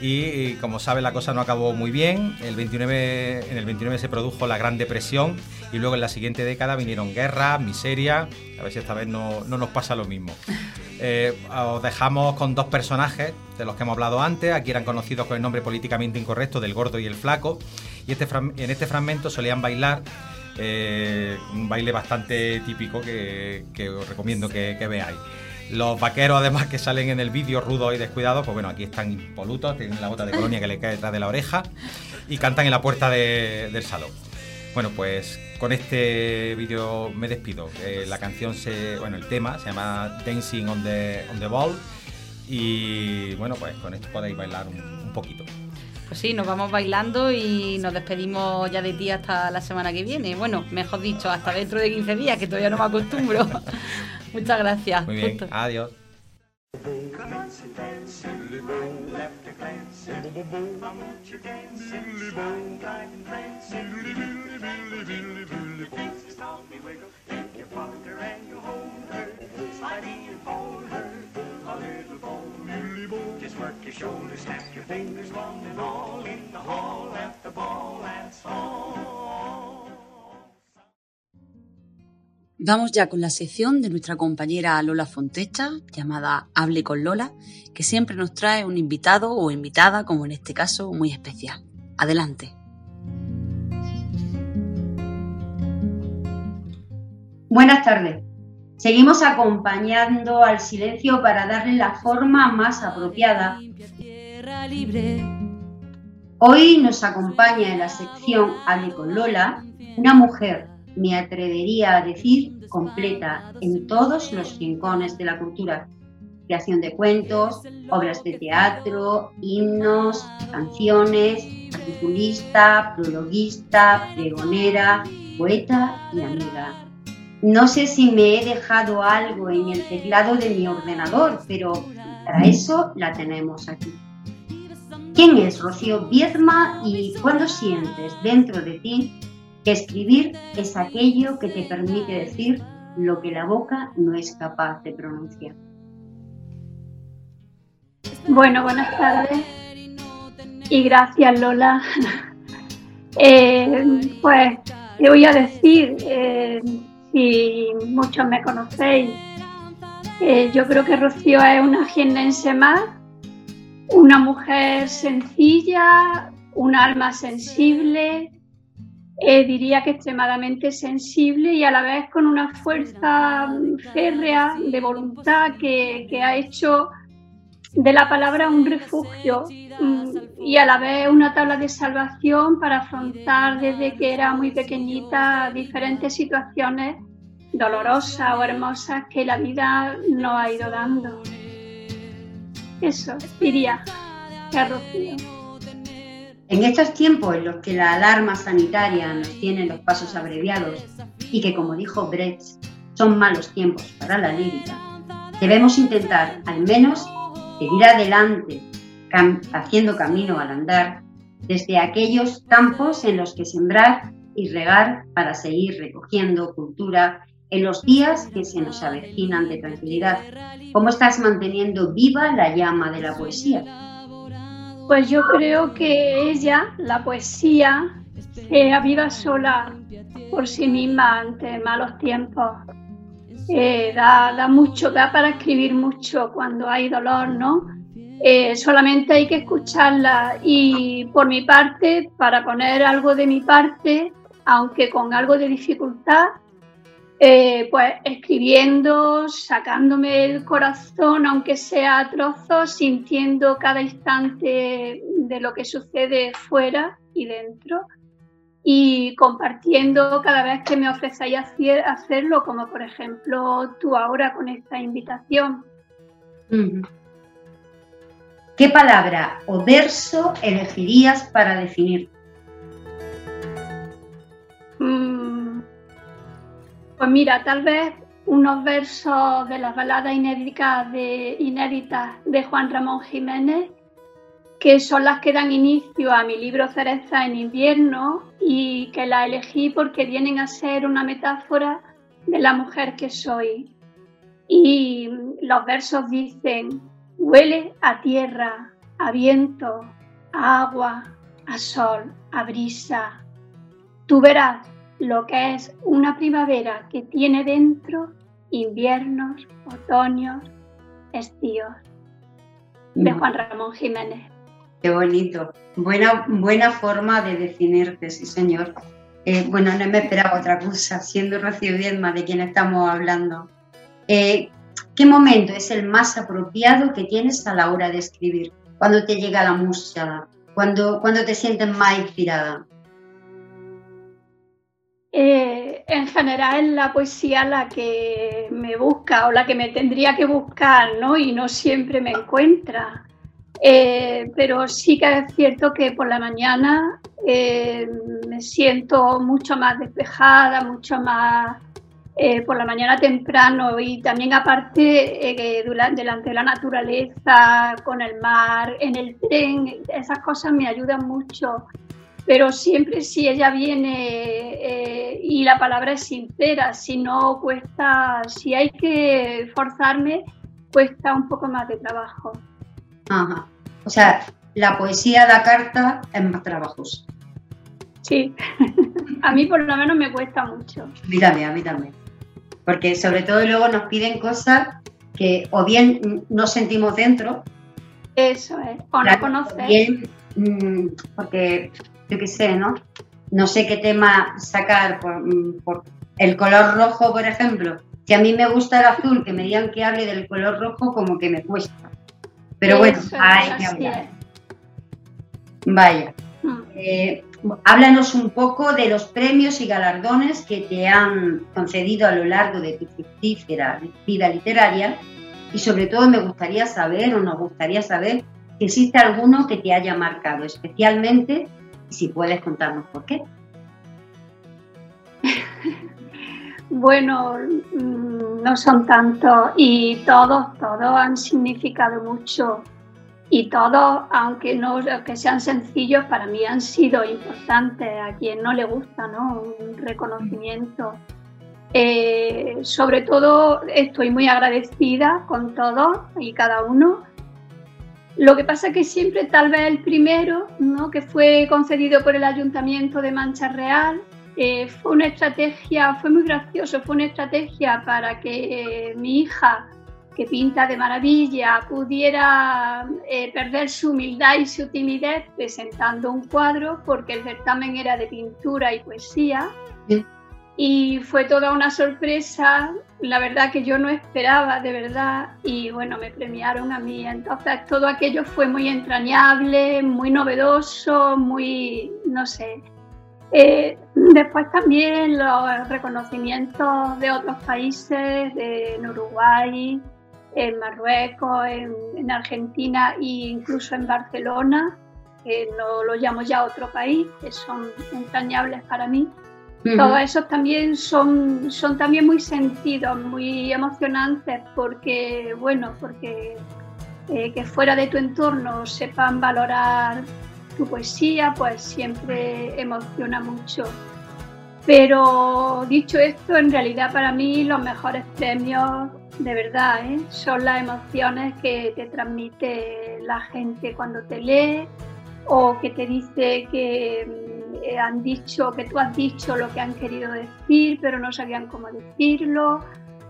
Y, y como sabes, la cosa no acabó muy bien. El 29, en el 29 se produjo la Gran Depresión y luego en la siguiente década vinieron guerras, miseria. A ver si esta vez no, no nos pasa lo mismo. Eh, os dejamos con dos personajes de los que hemos hablado antes. Aquí eran conocidos con el nombre políticamente incorrecto del gordo y el flaco. Y este, en este fragmento solían bailar eh, un baile bastante típico que, os recomiendo que, veáis. Los vaqueros, además, que salen en el vídeo rudos y descuidados, pues bueno, aquí están impolutos, tienen la gota de colonia que le cae detrás de la oreja y cantan en la puerta de- del salón. Bueno, pues con este vídeo me despido. Eh, la canción se. Bueno, el tema se llama Dancing on the, on the Ball. Y bueno, pues con esto podéis bailar un, un poquito. Pues sí, nos vamos bailando y nos despedimos ya de ti hasta la semana que viene. Bueno, mejor dicho, hasta dentro de 15 días, que todavía no me acostumbro. Muchas gracias. Muy bien, Justo. adiós. coincidence. Boom, left a glance. Boom, boom, I want you dancing. Sliding, gliding, prancing. Billy, billy, billy, billy, Things that taught me wiggle. Take your partner and you hold her. Sliding and fold her. A little bold. Just work your shoulders, snap your fingers, one and all. In the hall at the ball, that's all. Vamos ya con la sección de nuestra compañera Lola Fontecha, llamada Hable con Lola, que siempre nos trae un invitado o invitada, como en este caso, muy especial. Adelante. Buenas tardes. Seguimos acompañando al silencio para darle la forma más apropiada. Hoy nos acompaña en la sección Hable con Lola una mujer, me atrevería a decir, completa en todos los rincones de la cultura. Creación de cuentos, obras de teatro, himnos, canciones, articulista, prologuista, pregonera, poeta y amiga. No sé si me he dejado algo en el teclado de mi ordenador, pero para eso la tenemos aquí. ¿Quién es Rocío Biezma y cuándo sientes dentro de ti escribir es aquello que te permite decir lo que la boca no es capaz de pronunciar? Bueno, buenas tardes y gracias Lola. Eh, pues te voy a decir, eh, si muchos me conocéis, eh, yo creo que Rocío es una jiennense más, una mujer sencilla, un alma sensible, diría que extremadamente sensible y a la vez con una fuerza férrea de voluntad que, que ha hecho de la palabra un refugio mm, y a la vez una tabla de salvación para afrontar desde que era muy pequeñita diferentes situaciones dolorosas o hermosas que la vida nos ha ido dando. Eso diría que. En estos tiempos en los que la alarma sanitaria nos tiene los pasos abreviados y que, como dijo Brecht, son malos tiempos para la lírica, debemos intentar al menos seguir adelante, haciendo camino al andar, desde aquellos campos en los que sembrar y regar para seguir recogiendo cultura en los días que se nos avecinan de tranquilidad. ¿Cómo estás manteniendo viva la llama de la poesía? Pues yo creo que ella, la poesía, se aviva sola por sí misma ante malos tiempos. Eh, da, mucho, da para escribir mucho cuando hay dolor, ¿no? Eh, solamente hay que escucharla y por mi parte, para poner algo de mi parte, aunque con algo de dificultad, eh, pues escribiendo, sacándome el corazón, aunque sea a trozos, sintiendo cada instante de lo que sucede fuera y dentro y compartiendo cada vez que me ofrecéis hacerlo, como por ejemplo tú ahora con esta invitación. ¿Qué palabra o verso elegirías para definir? Mm, pues mira, tal vez unos versos de las baladas inéditas de, inéditas de Juan Ramón Jiménez que son las que dan inicio a mi libro Cereza en invierno y que la elegí porque vienen a ser una metáfora de la mujer que soy. Y los versos dicen, huele a tierra, a viento, a agua, a sol, a brisa. Tú verás lo que es una primavera que tiene dentro inviernos, otoños, estíos. De mm. Juan Ramón Jiménez. Qué bonito. Buena, buena forma de definirte, sí, señor. Eh, bueno, no me esperaba otra cosa, siendo Rocío Diezma de quien estamos hablando. Eh, ¿Qué momento es el más apropiado que tienes a la hora de escribir? Cuando te llega la música, cuando, cuando te sientes más inspirada. Eh, en general es la poesía la que me busca o la que me tendría que buscar, ¿no? Y no siempre me encuentra. Eh, pero sí que es cierto que por la mañana eh, me siento mucho más despejada, mucho más eh, por la mañana temprano y también aparte delante de la naturaleza, con el mar, en el tren, esas cosas me ayudan mucho. Pero siempre si ella viene y la palabra es sincera, si no cuesta, si hay que forzarme, cuesta un poco más de trabajo. Ajá. O sea, la poesía da carta es más trabajosa. Sí, a mí por lo menos me cuesta mucho. A mí también, a mí también. Porque sobre todo luego nos piden cosas que o bien no sentimos dentro. Eso es, o no conoces. Bien, mm, porque yo qué sé, ¿no? No sé qué tema sacar por, mm, El color rojo, por ejemplo, si a mí me gusta el azul, que me digan que hable del color rojo, como que me cuesta. Pero bueno, Eso, hay que hablar. Vaya. Eh, háblanos un poco de los premios y galardones que te han concedido a lo largo de tu fructífera vida literaria y sobre todo me gustaría saber o nos gustaría saber si existe alguno que te haya marcado especialmente si puedes contarnos por qué. Bueno, mm, no son tantos y todos, todos han significado mucho y todos, aunque no que sean sencillos, para mí han sido importantes. A quien no le gusta, ¿no? Un reconocimiento. Eh, sobre todo, estoy muy agradecida con todos y cada uno. Lo que pasa es que siempre, tal vez el primero, ¿no? que fue concedido por el Ayuntamiento de Mancha Real, eh, fue una estrategia, fue muy gracioso, fue una estrategia para que eh, mi hija, que pinta de maravilla, pudiera eh, perder su humildad y su timidez presentando un cuadro, porque el certamen era de pintura y poesía. Y fue toda una sorpresa, la verdad que yo no esperaba, de verdad, y bueno, me premiaron a mí. Entonces todo aquello fue muy entrañable, muy novedoso, muy, no sé, eh, después también los reconocimientos de otros países, de, en Uruguay, en Marruecos, en, en Argentina e incluso en Barcelona, que no lo llamo ya otro país, que son entrañables para mí. Todos esos también son, son también muy sentidos, muy emocionantes, porque, bueno, porque eh, que fuera de tu entorno sepan valorar tu poesía, pues siempre emociona mucho. Pero dicho esto, en realidad para mí los mejores premios, de verdad, ¿eh? son las emociones que te transmite la gente cuando te lee o que te dice que eh, han dicho, que tú has dicho lo que han querido decir, pero no sabían cómo decirlo,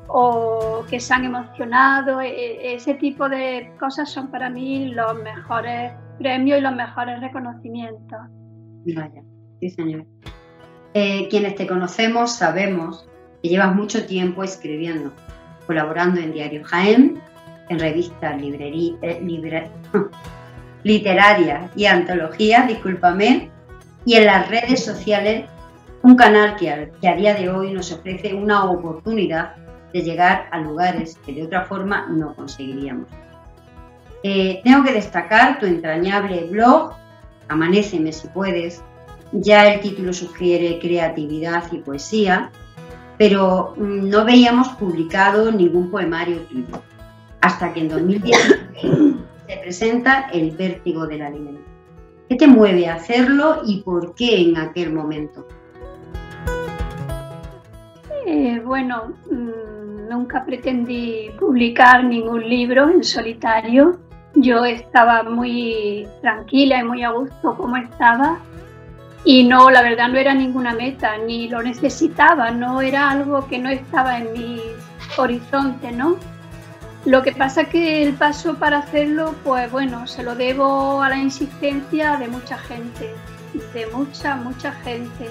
o que se han emocionado. E- e- Ese tipo de cosas son para mí los mejores premios y los mejores reconocimientos. Vaya, sí señor. Eh, quienes te conocemos sabemos que llevas mucho tiempo escribiendo, colaborando en Diario Jaén, en revistas librerí- eh, libre- literarias y antologías, discúlpame, y en las redes sociales, un canal que a, día de hoy nos ofrece una oportunidad de llegar a lugares que de otra forma no conseguiríamos. Eh, tengo que destacar tu entrañable blog, Amanéceme si puedes. Ya el título sugiere creatividad y poesía, pero mm, no veíamos publicado ningún poemario tuyo. Hasta que en 2010 se presenta El vértigo del alimento. ¿Qué te mueve a hacerlo y por qué en aquel momento? Bueno, mm, nunca pretendí publicar ningún libro en solitario. Yo estaba muy tranquila y muy a gusto como estaba. Y no, la verdad no era ninguna meta, ni lo necesitaba, no era algo que no estaba en mi horizonte, ¿no? Lo que pasa que el paso para hacerlo, pues bueno, se lo debo a la insistencia de mucha gente, de mucha, mucha gente.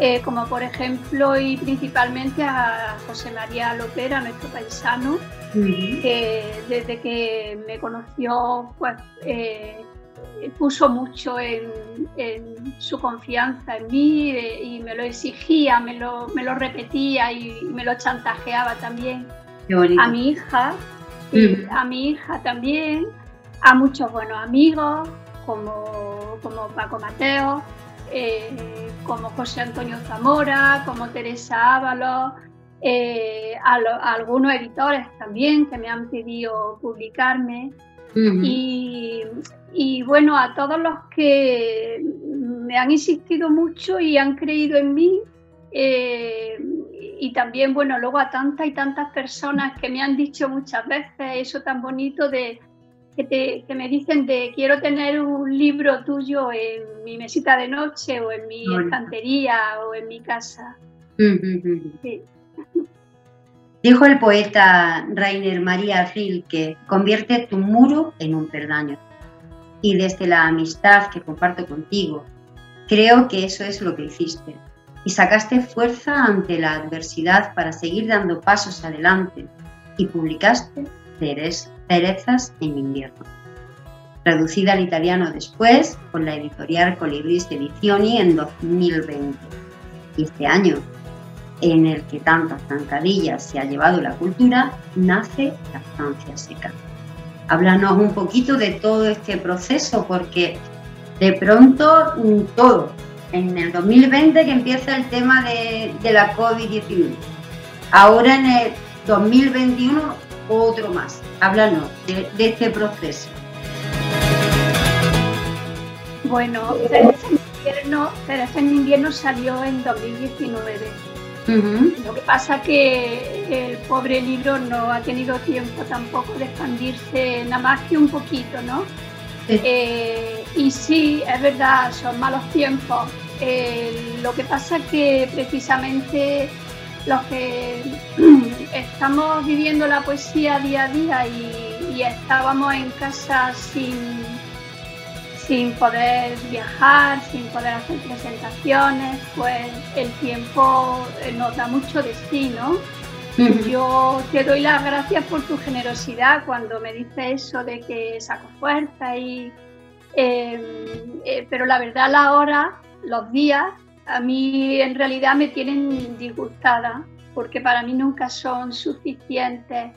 Eh, como por ejemplo y principalmente a José María Lopera, nuestro paisano, que desde que me conoció, pues eh, puso mucho en, en su confianza en mí eh, y me lo exigía, me lo, me lo repetía y, me lo chantajeaba también. A mi hija, y a mi hija también, a muchos buenos amigos como, como Paco Mateo, eh, como José Antonio Zamora, como Teresa Ábalos, eh, a, lo- a algunos editores también que me han pedido publicarme. Y, y bueno, a todos los que me han insistido mucho y han creído en mí, eh, y también, bueno, luego a tantas y tantas personas que me han dicho muchas veces eso tan bonito de que, te- que me dicen de quiero tener un libro tuyo en mi mesita de noche o en mi Bonito. estantería o en mi casa. Sí. Dijo el poeta Rainer María Rilke, convierte tu muro en un perdaño. Y desde la amistad que comparto contigo, creo que eso es lo que hiciste. Y sacaste fuerza ante la adversidad para seguir dando pasos adelante y publicaste Cerezas en invierno. Traducida al italiano después por la editorial Colibris Edizioni en 2020. Y este año, en el que tantas zancadillas se ha llevado la cultura, nace la estancia seca. Háblanos un poquito de todo este proceso, porque de pronto mm, todo, en el 2020 que empieza el tema de, de la COVID-19, ahora en el 2021 otro más. Háblanos de, de este proceso. Bueno, Cereza en invierno, Cereza en invierno salió en 2019. Lo que pasa que el pobre libro no ha tenido tiempo tampoco de expandirse nada más que un poquito, ¿no? Eh, y sí, es verdad, son malos tiempos. Eh, lo que pasa que precisamente los que estamos viviendo la poesía día a día y, y estábamos en casa sin, sin poder viajar, sin poder hacer presentaciones, pues el tiempo eh, nos da mucho de sí, ¿no? Yo te doy las gracias por tu generosidad cuando me dices eso de que saco fuerza y... eh, eh, pero la verdad la hora, los días, a mí en realidad me tienen disgustada porque para mí nunca son suficientes.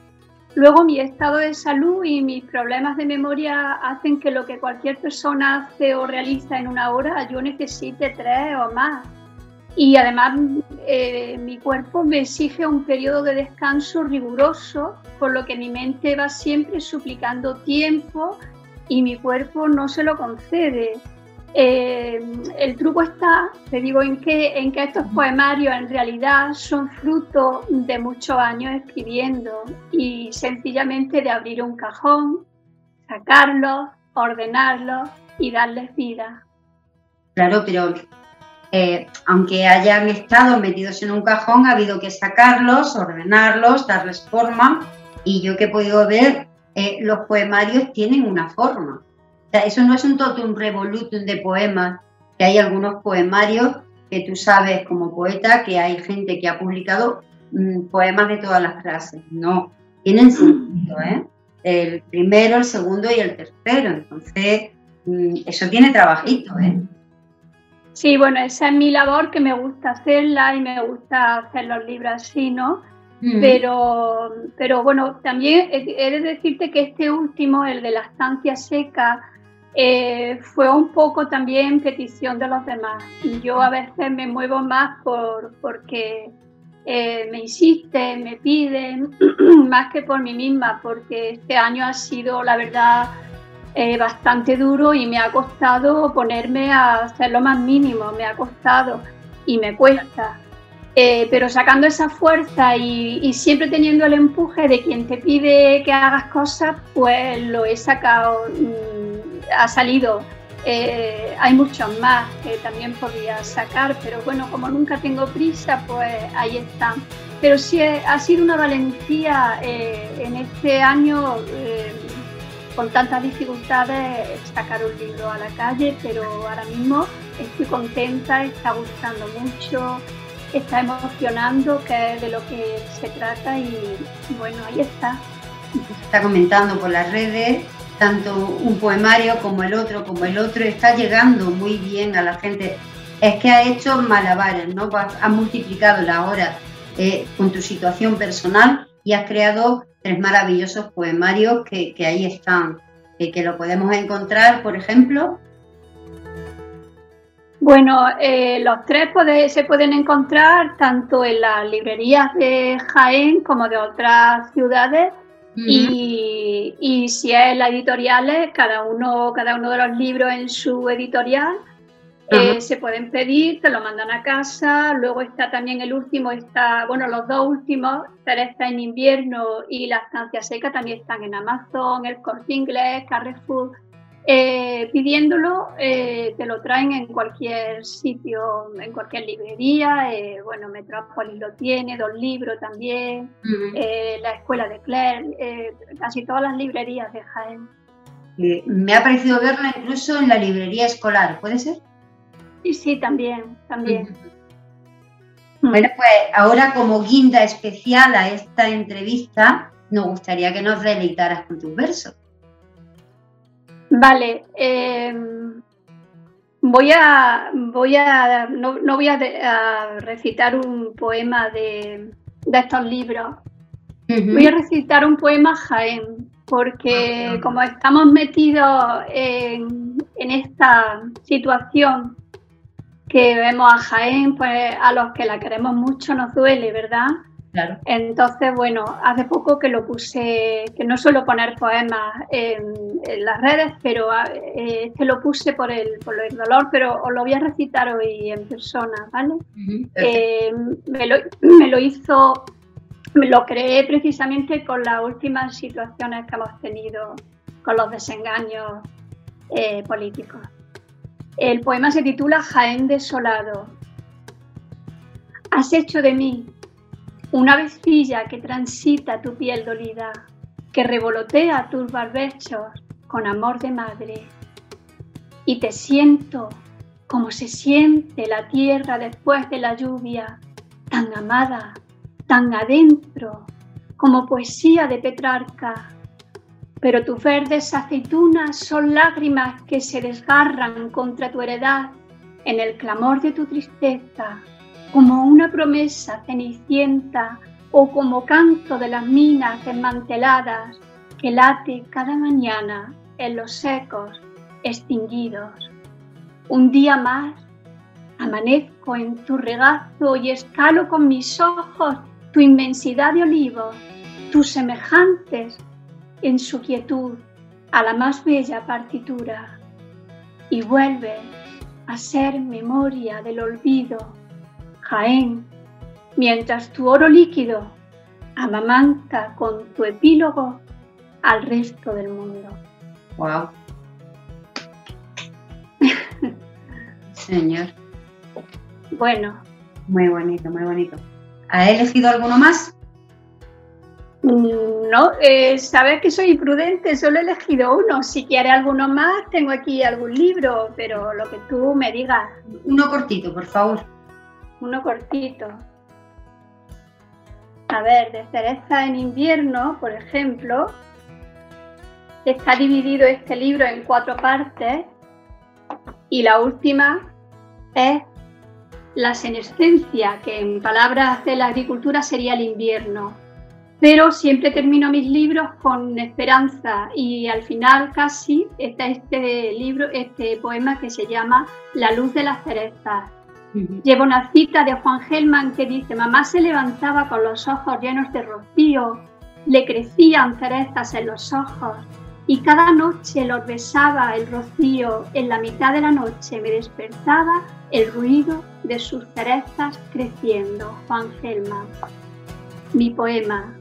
Luego mi estado de salud y mis problemas de memoria hacen que lo que cualquier persona hace o realiza en una hora yo necesite tres o más. Y además eh, mi cuerpo me exige un periodo de descanso riguroso, por lo que mi mente va siempre suplicando tiempo y mi cuerpo no se lo concede. Eh, el truco está, te digo, en que, en que estos poemarios en realidad son fruto de muchos años escribiendo y sencillamente de abrir un cajón, sacarlos, ordenarlos y darles vida. Claro, pero eh, aunque hayan estado metidos en un cajón, ha habido que sacarlos, ordenarlos, darles forma. Y yo que he podido ver, eh, los poemarios tienen una forma. O sea, eso no es un totum revolutum de poemas, que hay algunos poemarios que tú sabes como poeta que hay gente que ha publicado mm, poemas de todas las clases. No, tienen sentido, ¿eh? El primero, el segundo y el tercero. Entonces, mm, eso tiene trabajito, ¿eh? Sí, bueno, esa es mi labor que me gusta hacerla y me gusta hacer los libros así, ¿no? Mm. Pero, pero bueno, también he de decirte que este último, el de la estancia seca, eh, fue un poco también petición de los demás. Yo a veces me muevo más por, porque eh, me insisten, me piden, más que por mí misma, porque este año ha sido, la verdad, eh, bastante duro y me ha costado ponerme a hacer lo más mínimo, me ha costado y me cuesta. Eh, pero sacando esa fuerza y, y siempre teniendo el empuje de quien te pide que hagas cosas, pues lo he sacado, mm, ha salido. Eh, hay muchos más que también podía sacar, pero bueno, como nunca tengo prisa, pues ahí están. Pero sí eh, ha sido una valentía eh, en este año, con tantas dificultades, sacar un libro a la calle, pero ahora mismo estoy contenta, está gustando mucho, está emocionando, que es de lo que se trata y bueno, ahí está. está comentando por las redes, tanto un poemario como el otro, como el otro, está llegando muy bien a la gente. Es que ha hecho malabares, ¿no? Has multiplicado la hora eh, con tu situación personal y has creado tres maravillosos poemarios que, ahí están, que, que lo podemos encontrar, por ejemplo. Bueno, eh, los tres se pueden encontrar tanto en las librerías de Jaén como de otras ciudades y, y si es la editoriales, cada uno, cada uno de los libros en su editorial eh, se pueden pedir, te lo mandan a casa. Luego está también el último, está, bueno, los dos últimos, Cereza en invierno y La estancia seca, también están en Amazon, el Corte Inglés, Carrefour. Eh, pidiéndolo, eh, te lo traen en cualquier sitio, en cualquier librería. eh, bueno, Metrópolis lo tiene, dos libros también, eh, la Escuela de Claire, eh, casi todas las librerías de Jaén. Me ha parecido verla incluso en la librería escolar, ¿puede ser? Sí, sí, también, también. Bueno, pues ahora como guinda especial a esta entrevista, nos gustaría que nos deleitaras con tus versos. Vale, eh, voy a, voy a, no, no voy a, de- a recitar un poema de, de estos libros. Voy a recitar un poema Jaén, porque como estamos metidos en, en esta situación que vemos a Jaén, pues a los que la queremos mucho nos duele, ¿verdad? Claro. Entonces, bueno, hace poco que lo puse, que no suelo poner poemas en, en las redes, pero eh, este lo puse por el, por el dolor, pero os lo voy a recitar hoy en persona, ¿vale? Eh, me, lo, me lo hizo, me lo creé precisamente con las últimas situaciones que hemos tenido con los desengaños eh, políticos. El poema se titula Jaén desolado. Has hecho de mí una vecilla que transita tu piel dolida, que revolotea tus barbechos con amor de madre. Y te siento como se siente la tierra después de la lluvia, tan amada, tan adentro, como poesía de Petrarca. Pero tus verdes aceitunas son lágrimas que se desgarran contra tu heredad en el clamor de tu tristeza, como una promesa cenicienta o como canto de las minas desmanteladas que late cada mañana en los ecos extinguidos. Un día más amanezco en tu regazo y escalo con mis ojos tu inmensidad de olivos, tus semejantes en su quietud a la más bella partitura, y vuelve a ser memoria del olvido, Jaén, mientras tu oro líquido amamanta con tu epílogo al resto del mundo. Wow. Señor. Bueno, Muy bonito, muy bonito. ¿Ha elegido alguno más? mm, no, eh, sabes que soy prudente, solo he elegido uno. Si quiere alguno más, tengo aquí algún libro, pero lo que tú me digas. Uno cortito, por favor. Uno cortito. A ver, de cereza en invierno, por ejemplo, está dividido este libro en cuatro partes y la última es la senescencia, que en palabras de la agricultura sería el invierno. Pero siempre termino mis libros con esperanza y al final casi está este libro, este poema que se llama La luz de las cerezas. Lleva una cita de Juan Gelman que dice, mamá se levantaba con los ojos llenos de rocío, le crecían cerezas en los ojos y cada noche los besaba el rocío. En la mitad de la noche me despertaba el ruido de sus cerezas creciendo. Juan Gelman. Mi poema.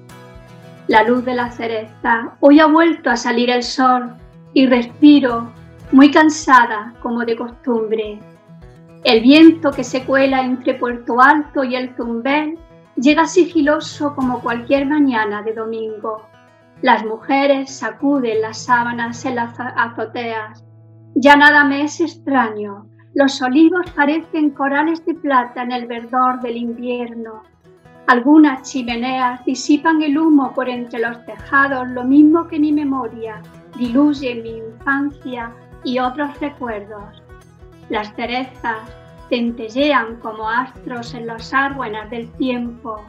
La luz de la cereza. Hoy ha vuelto a salir el sol y respiro, muy cansada como de costumbre. El viento que se cuela entre Puerto Alto y el Zumbel llega sigiloso como cualquier mañana de domingo. Las mujeres sacuden las sábanas en las azoteas. Ya nada me es extraño. Los olivos parecen corales de plata en el verdor del invierno. Algunas chimeneas disipan el humo por entre los tejados, lo mismo que mi memoria diluye mi infancia y otros recuerdos. Las cerezas centellean como astros en los árboles del tiempo.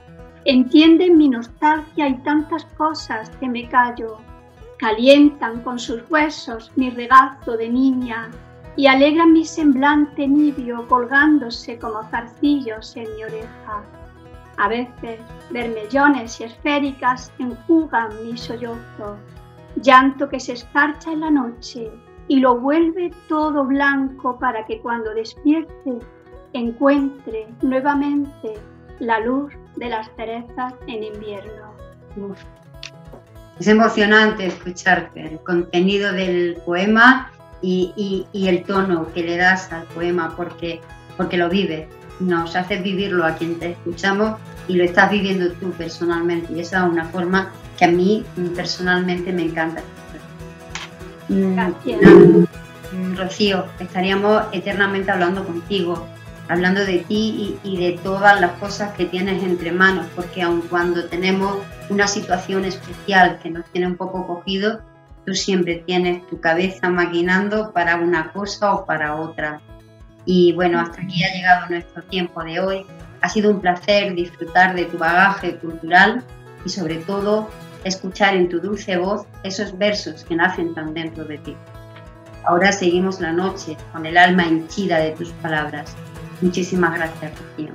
Entienden mi nostalgia y tantas cosas que me callo. Calientan con sus huesos mi regazo de niña y alegran mi semblante nibio colgándose como zarcillos en mi oreja. A veces, vermellones y esféricas enjugan mi sollozo, llanto que se escarcha en la noche y lo vuelve todo blanco para que cuando despierte encuentre nuevamente la luz de las cerezas en invierno. Uf. Es emocionante escucharte el contenido del poema y, y- y el tono que le das al poema porque, porque lo vives. Nos haces vivirlo a quien te escuchamos y lo estás viviendo tú personalmente. Y esa es una forma que a mí mm, personalmente me encanta. Rocío, estaríamos eternamente hablando contigo, hablando de ti y, y de todas las cosas que tienes entre manos, porque aun cuando tenemos una situación especial que nos tiene un poco cogido, tú siempre tienes tu cabeza maquinando para una cosa o para otra. Y bueno, hasta aquí ha llegado nuestro tiempo de hoy. Ha sido un placer disfrutar de tu bagaje cultural y sobre todo escuchar en tu dulce voz esos versos que nacen tan dentro de ti. Ahora seguimos la noche con el alma henchida de tus palabras. Muchísimas gracias, Rocío.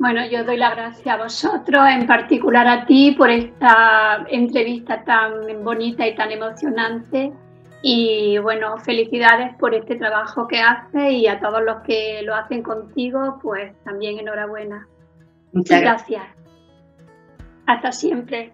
Bueno, yo doy las gracias a vosotros, en particular a ti, por esta entrevista tan bonita y tan emocionante. Y bueno, felicidades por este trabajo que haces y a todos los que lo hacen contigo, pues también enhorabuena. Muchas gracias. Hasta siempre.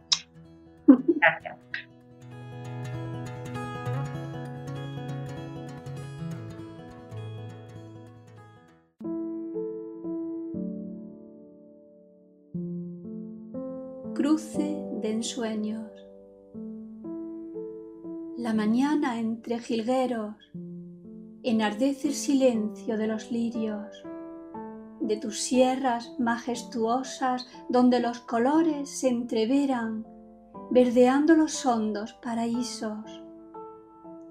Cruce de ensueños. La mañana entre jilgueros enardece el silencio de los lirios, de tus sierras majestuosas donde los colores se entreveran, verdeando los hondos paraísos,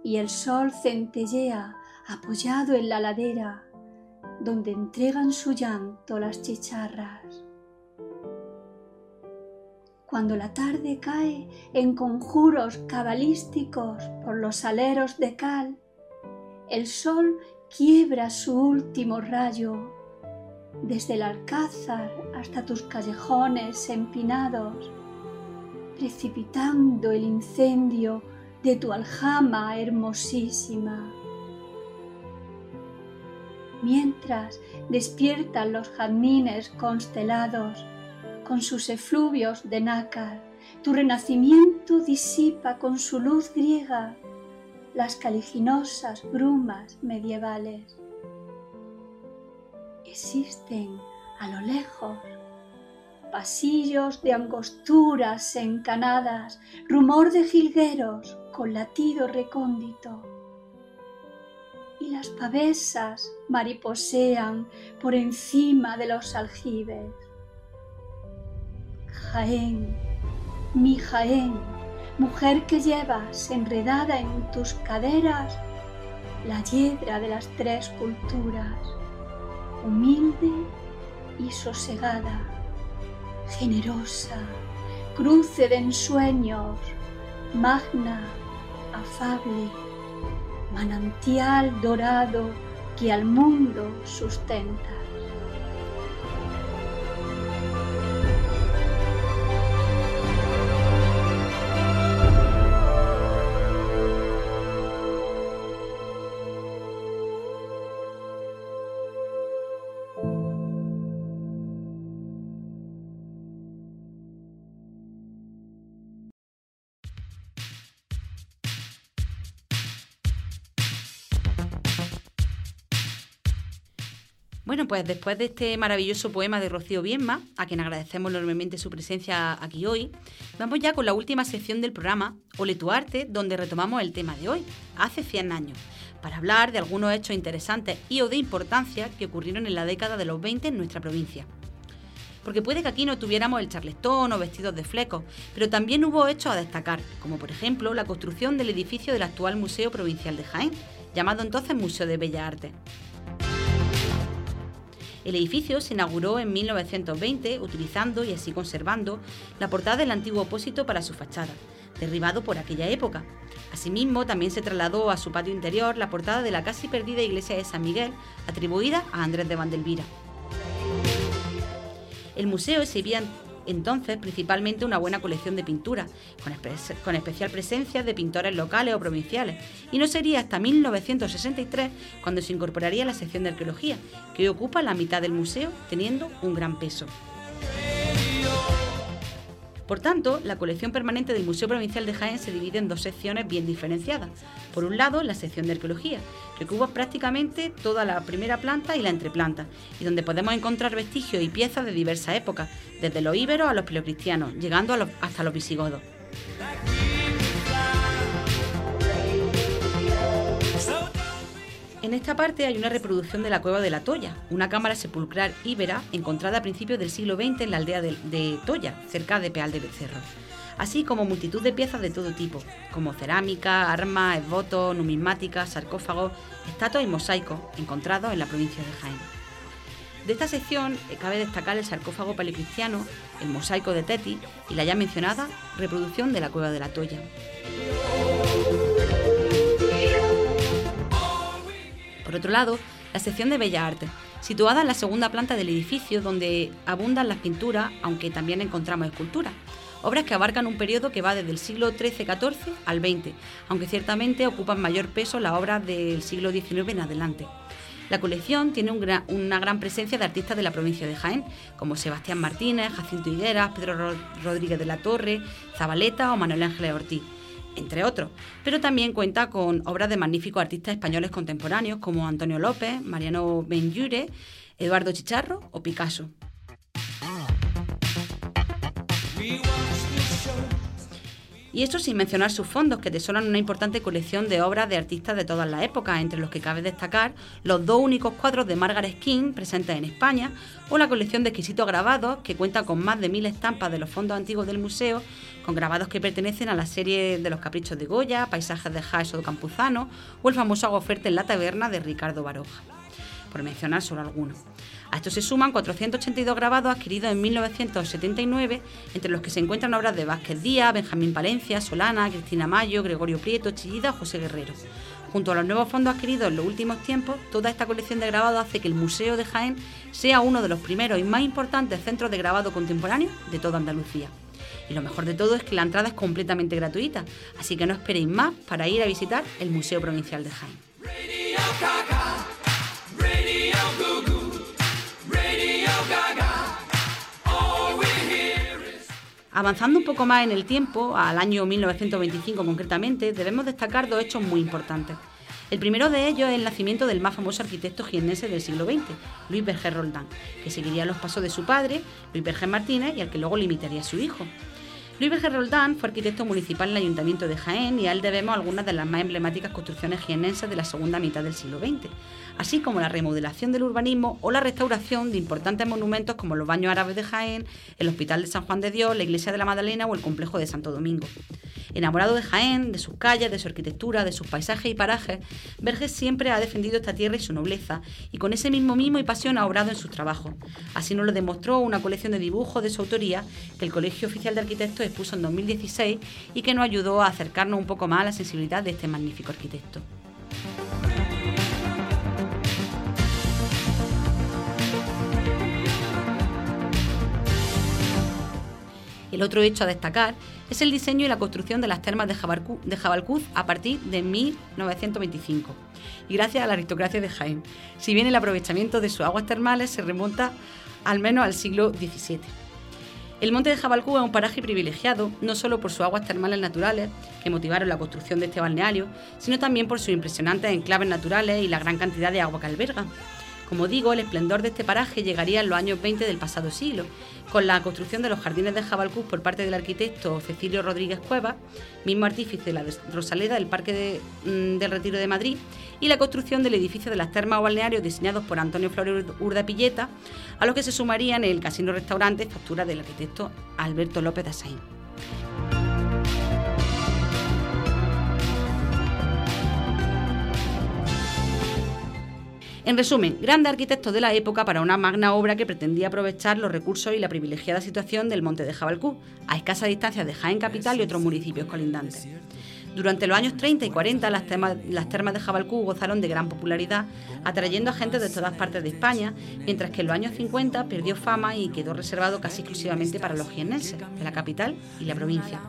y el sol centellea apoyado en la ladera donde entregan su llanto las chicharras. Cuando la tarde cae en conjuros cabalísticos por los aleros de cal, el sol quiebra su último rayo desde el alcázar hasta tus callejones empinados, precipitando el incendio de tu aljama hermosísima. Mientras despiertan los jazmines constelados, con sus efluvios de nácar. Tu renacimiento disipa con su luz griega las caliginosas brumas medievales. Existen a lo lejos pasillos de angosturas encanadas, rumor de jilgueros con latido recóndito. Y las pavesas mariposean por encima de los aljibes. Jaén, mi Jaén, mujer que llevas enredada en tus caderas la hiedra de las tres culturas, humilde y sosegada, generosa, cruce de ensueños, magna, afable, manantial dorado que al mundo sustenta. Bueno, pues después de este maravilloso poema de Rocío Bienma, a quien agradecemos enormemente su presencia aquí hoy, vamos ya con la última sección del programa, Ole tu arte, donde retomamos el tema de hoy, hace 100 años, para hablar de algunos hechos interesantes y o de importancia que ocurrieron en la década de los 20 en nuestra provincia. Porque puede que aquí no tuviéramos el charlestón o vestidos de flecos, pero también hubo hechos a destacar, como por ejemplo la construcción del edificio del actual Museo Provincial de Jaén, llamado entonces Museo de Bellas Artes. El edificio se inauguró en 1920 utilizando y así conservando la portada del antiguo opósito para su fachada, derribado por aquella época. Asimismo, también se trasladó a su patio interior la portada de la casi perdida iglesia de San Miguel, atribuida a Andrés de Vandelvira. El museo exhibía entonces principalmente una buena colección de pinturas, con, con especial presencia de pintores locales o provinciales, y no sería hasta 1963 cuando se incorporaría la sección de arqueología, que hoy ocupa la mitad del museo, teniendo un gran peso. Por tanto, la colección permanente del Museo Provincial de Jaén se divide en dos secciones bien diferenciadas. Por un lado, la sección de arqueología, que ocupa prácticamente toda la primera planta y la entreplanta, y donde podemos encontrar vestigios y piezas de diversas épocas, desde los íberos a los paleocristianos, llegando hasta los visigodos. En esta parte hay una reproducción de la cueva de la Toya, una cámara sepulcral íbera encontrada a principios del siglo XX en la aldea de, Toya, cerca de Peal de Becerro, así como multitud de piezas de todo tipo, como cerámica, armas, esbotos, numismáticas, sarcófagos, estatuas y mosaicos encontrados en la provincia de Jaén. De esta sección eh, cabe destacar el sarcófago paleocristiano, el mosaico de Teti y la ya mencionada reproducción de la cueva de la Toya. Por otro lado, la sección de Bellas Artes, situada en la segunda planta del edificio donde abundan las pinturas, aunque también encontramos esculturas. Obras que abarcan un periodo que va desde el siglo XIII-XIV al XX, aunque ciertamente ocupan mayor peso las obras del siglo XIX en adelante. La colección tiene una gran presencia de artistas de la provincia de Jaén, como Sebastián Martínez, Jacinto Higueras, Pedro Ro- Rodríguez de la Torre, Zabaleta o Manuel Ángeles Ortiz, entre otros. Pero también cuenta con obras de magníficos artistas españoles contemporáneos como Antonio López, Mariano Benlliure, Eduardo Chicharro o Picasso. Y esto sin mencionar sus fondos, que tesoran una importante colección de obras de artistas de todas las épocas, entre los que cabe destacar los dos únicos cuadros de Margaret King presentes en España, o la colección de exquisitos grabados, que cuenta con más de mil estampas de los fondos antiguos del museo, con grabados que pertenecen a la serie de los caprichos de Goya, paisajes de Jaeso Campuzano, o el famoso Agoferte en la taberna de Ricardo Baroja, por mencionar solo algunos. A esto se suman 482 grabados adquiridos en 1979, entre los que se encuentran obras de Vázquez Díaz, Benjamín Palencia, Solana, Cristina Mayo, Gregorio Prieto, Chillida o José Guerrero. Junto a los nuevos fondos adquiridos en los últimos tiempos, toda esta colección de grabados hace que el Museo de Jaén sea uno de los primeros y más importantes centros de grabado contemporáneo de toda Andalucía. Y lo mejor de todo es que la entrada es completamente gratuita, así que no esperéis más para ir a visitar el Museo Provincial de Jaén. Avanzando un poco más en el tiempo, al año 1925 concretamente, debemos destacar dos hechos muy importantes. El primero de ellos es el nacimiento del más famoso arquitecto jiennense del siglo XX, Luis Berger Roldán, que seguiría los pasos de su padre, Luis Berger Martínez, y al que luego le imitaría su hijo. Luis Berger Roldán fue arquitecto municipal en el Ayuntamiento de Jaén y a él debemos algunas de las más emblemáticas construcciones jiennenses de la segunda mitad del siglo XX, así como la remodelación del urbanismo o la restauración de importantes monumentos como los baños árabes de Jaén, el Hospital de San Juan de Dios, la Iglesia de la Magdalena o el Complejo de Santo Domingo. Enamorado de Jaén, de sus calles, de su arquitectura, de sus paisajes y parajes, Verges siempre ha defendido esta tierra y su nobleza, y con ese mismo mimo y pasión ha obrado en sus trabajos. Así nos lo demostró una colección de dibujos de su autoría que el Colegio Oficial de Arquitectos expuso en 2016 y que nos ayudó a acercarnos un poco más a la sensibilidad de este magnífico arquitecto. El otro hecho a destacar es el diseño y la construcción de las termas de Jabalcuz a partir de 1925, y gracias a la aristocracia de Jaén, si bien el aprovechamiento de sus aguas termales se remonta al menos al siglo XVII. El monte de Jabalcú es un paraje privilegiado, no solo por sus aguas termales naturales, que motivaron la construcción de este balneario, sino también por sus impresionantes enclaves naturales y la gran cantidad de agua que alberga. Como digo, el esplendor de este paraje llegaría en los años 20 del pasado siglo, con la construcción de los jardines de Jabalcuz por parte del arquitecto Cecilio Rodríguez Cuevas, mismo artífice de la Rosaleda del Parque de- mm, del Retiro de Madrid, y la construcción del edificio de las termas o balnearios diseñados por Antonio Flores Urda Pilleta, a los que se sumarían el casino-restaurante factura del arquitecto Alberto López de Asaín. En resumen, grandes arquitectos de la época para una magna obra que pretendía aprovechar los recursos y la privilegiada situación del monte de Jabalcú, a escasa distancia de Jaén Capital y otros municipios colindantes. Durante los años 30 y 40 las, termas- las termas de Jabalcú gozaron de gran popularidad, atrayendo a gente de todas partes de España, mientras que en los años 50 perdió fama y quedó reservado casi exclusivamente para los jiennenses, de la capital y la provincia.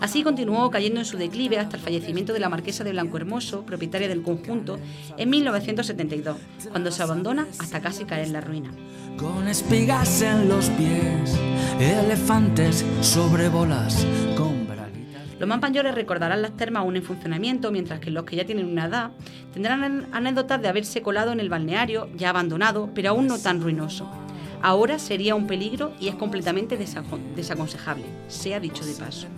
Así continuó cayendo en su declive hasta el fallecimiento de la marquesa de Blanco Hermoso, propietaria del conjunto, en 1972, cuando se abandona hasta casi caer en la ruina. Con espigas en los pies, elefantes sobre bolas, con. Los más mayores recordarán las termas aún en funcionamiento, mientras que los que ya tienen una edad tendrán an- anécdotas de haberse colado en el balneario, ya abandonado, pero aún no tan ruinoso. Ahora sería un peligro y es completamente desaco- desaconsejable, sea dicho de paso.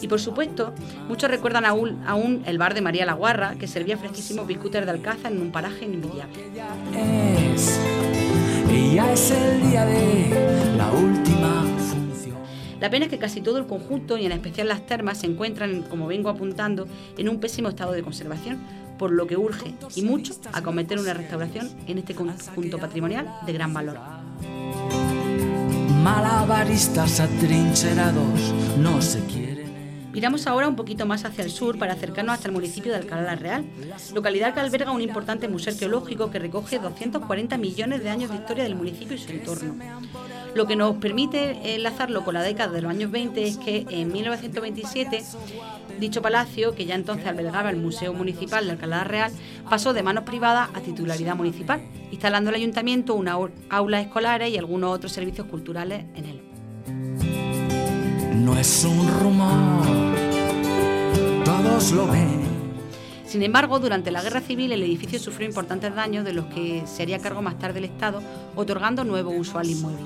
Y por supuesto, muchos recuerdan aún, aún el bar de María la Guarra, que servía fresquísimos biscuites de alcázar en un paraje inenvidiable. La pena es que casi todo el conjunto, y en especial las termas, se encuentran, como vengo apuntando, en un pésimo estado de conservación, por lo que urge, y mucho, acometer una restauración en este conjunto patrimonial de gran valor. Malabaristas atrincherados no se quieren. Miramos ahora un poquito más hacia el sur para acercarnos hasta el municipio de Alcalá la Real, localidad que alberga un importante museo arqueológico que recoge 240 millones de años de historia del municipio y su entorno. Lo que nos permite enlazarlo con la década de los años 20 es que en 1927 dicho palacio, que ya entonces albergaba el Museo Municipal de Alcalá la Real, pasó de manos privadas a titularidad municipal, instalando el ayuntamiento una aulas escolares y algunos otros servicios culturales en él. No es un rumor, todos lo ven. Sin embargo, durante la Guerra Civil el edificio sufrió importantes daños de los que se haría cargo más tarde el Estado, otorgando nuevo uso al inmueble.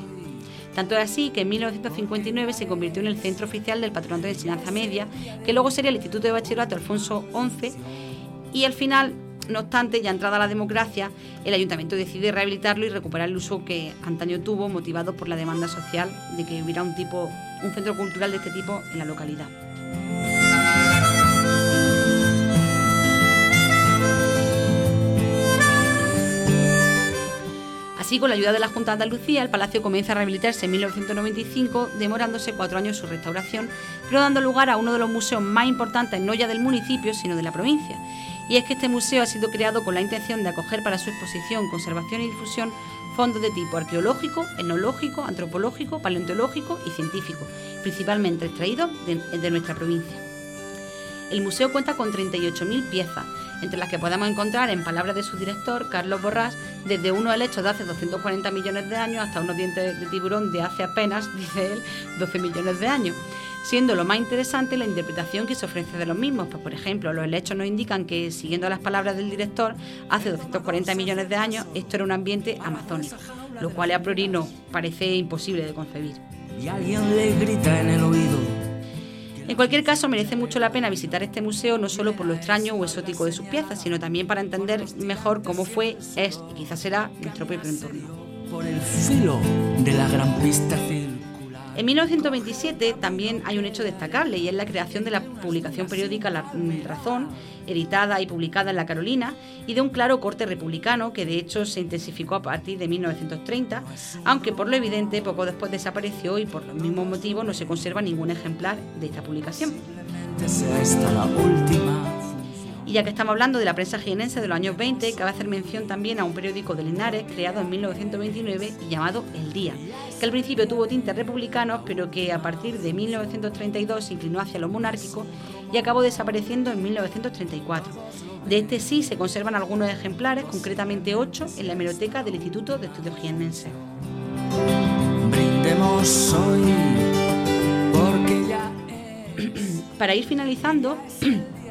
Tanto es así que en 1959 se convirtió en el centro oficial del Patronato de Enseñanza Media, que luego sería el Instituto de Bachillerato Alfonso XI, y al final, no obstante, ya entrada la democracia, el ayuntamiento decide rehabilitarlo y recuperar el uso que antaño tuvo, motivado por la demanda social de que hubiera un tipo, un centro cultural de este tipo en la localidad. Así, con la ayuda de la Junta de Andalucía, el palacio comienza a rehabilitarse en 1995, demorándose cuatro años su restauración, pero dando lugar a uno de los museos más importantes no ya del municipio, sino de la provincia. Y es que este museo ha sido creado con la intención de acoger para su exposición, conservación y difusión fondos de tipo arqueológico, etnológico, antropológico, paleontológico y científico, principalmente extraídos de, nuestra provincia. El museo cuenta con 38.000 piezas, entre las que podemos encontrar, en palabras de su director, Carlos Borrás, desde unos helechos de hace 240 millones de años hasta unos dientes de tiburón de hace apenas, dice él, 12 millones de años. Siendo lo más interesante la interpretación que se ofrece de los mismos. Pues, por ejemplo, los helechos nos indican que, siguiendo las palabras del director, hace 240 millones de años esto era un ambiente amazónico, lo cual a priori no parece imposible de concebir. Y alguien le grita en el oído. En cualquier caso, merece mucho la pena visitar este museo no solo por lo extraño o exótico de sus piezas, sino también para entender mejor cómo fue, es y quizás será nuestro propio entorno. Por el filo de la gran pista. En 1927 también hay un hecho destacable y es la creación de la publicación periódica La Razón, editada y publicada en La Carolina, y de un claro corte republicano que de hecho se intensificó a partir de 1930, aunque por lo evidente poco después desapareció y por los mismos motivos no se conserva ningún ejemplar de esta publicación. Y ya que estamos hablando de la prensa jienense de los años 20, cabe hacer mención también a un periódico de Linares creado en 1929 y llamado El Día, que al principio tuvo tintes republicanos, pero que a partir de 1932 se inclinó hacia lo monárquico y acabó desapareciendo en 1934. De este sí se conservan algunos ejemplares, concretamente 8, en la hemeroteca del Instituto de Estudios Jienenses. Brindemos hoy, porque ya Para ir finalizando,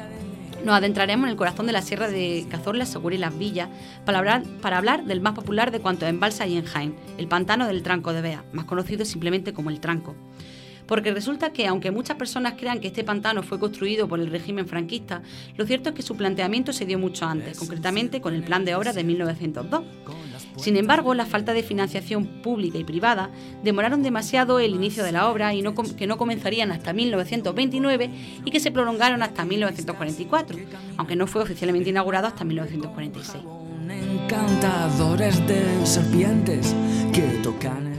nos adentraremos en el corazón de la sierra de Cazorla, Segura y Las Villas para hablar, del más popular de cuantos en Balsa y en Jaén, el pantano del Tranco de Bea, más conocido simplemente como el Tranco. Porque resulta que, aunque muchas personas crean que este pantano fue construido por el régimen franquista, lo cierto es que su planteamiento se dio mucho antes, concretamente con el Plan de Obras de 1902. Sin embargo, la falta de financiación pública y privada demoraron demasiado el inicio de la obra y no que no comenzarían hasta 1929 y que se prolongaron hasta 1944, aunque no fue oficialmente inaugurado hasta 1946. encantadores de serpientes que tocan el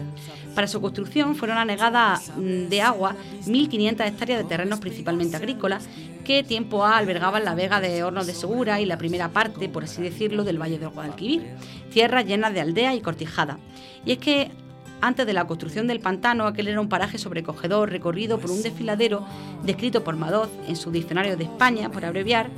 Para su construcción fueron anegadas mm, de agua 1.500 hectáreas de terrenos principalmente agrícolas que tiempo A albergaban la vega de Hornos de Segura y la primera parte, por así decirlo, del Valle del Guadalquivir, tierras llenas de aldeas y cortijadas. Y es que antes de la construcción del pantano, aquel era un paraje sobrecogedor recorrido por un desfiladero descrito por Madoz en su Diccionario de España, por abreviar,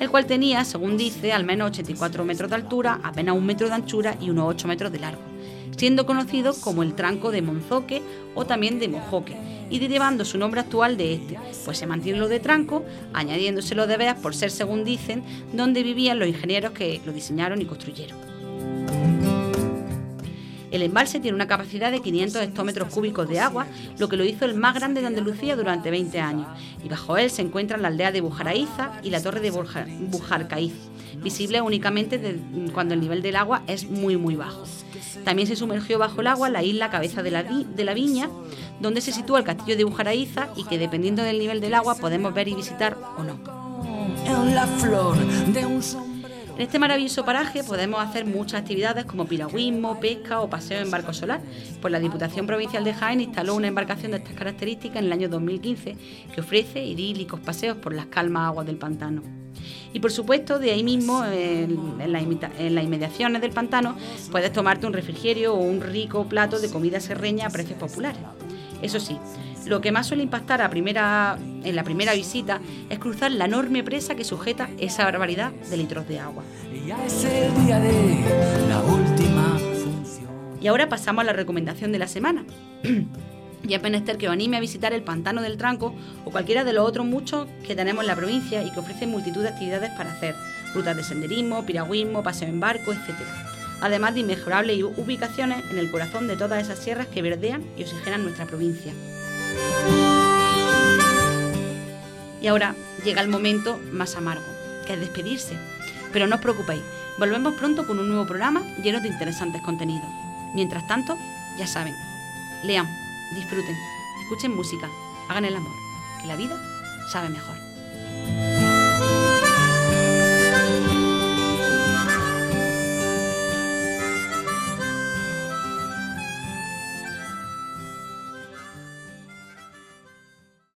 el cual tenía, según dice, al menos 84 metros de altura, apenas un metro de anchura y unos 8 metros de largo siendo conocido como el tranco de Monzoque o también de Mojoque, y derivando su nombre actual de este, pues se mantiene lo de tranco, añadiéndoselo de veas por ser, según dicen, donde vivían los ingenieros que lo diseñaron y construyeron. El embalse tiene una capacidad de 500 hectómetros cúbicos de agua, lo que lo hizo el más grande de Andalucía durante 20 años. Y bajo él se encuentran la aldea de Bujaraíza y la torre de Bujar- Bujarcaíz, visible únicamente de- cuando el nivel del agua es muy muy bajo. También se sumergió bajo el agua la isla Cabeza de la, Vi- de la Viña, donde se sitúa el castillo de Bujaraíza y que dependiendo del nivel del agua podemos ver y visitar o no. En este maravilloso paraje podemos hacer muchas actividades como piragüismo, pesca o paseo en barco solar, pues la Diputación Provincial de Jaén instaló una embarcación de estas características en el año 2015 que ofrece idílicos paseos por las calmas aguas del pantano. Y por supuesto, de ahí mismo, en, en las imita- en las inmediaciones del pantano, puedes tomarte un refrigerio o un rico plato de comida serreña a precios populares. Eso sí, lo que más suele impactar a primera, en la primera visita es cruzar la enorme presa que sujeta esa barbaridad de litros de agua. Y ahora pasamos a la recomendación de la semana. y es menester que os anime a visitar el Pantano del Tranco o cualquiera de los otros muchos que tenemos en la provincia y que ofrecen multitud de actividades para hacer, rutas de senderismo, piragüismo, paseo en barco, etc. Además de inmejorables ubicaciones en el corazón de todas esas sierras que verdean y oxigenan nuestra provincia. Y ahora llega el momento más amargo, que es despedirse. Pero no os preocupéis, volvemos pronto con un nuevo programa lleno de interesantes contenidos. Mientras tanto, ya saben, lean, disfruten, escuchen música, hagan el amor, que la vida sabe mejor.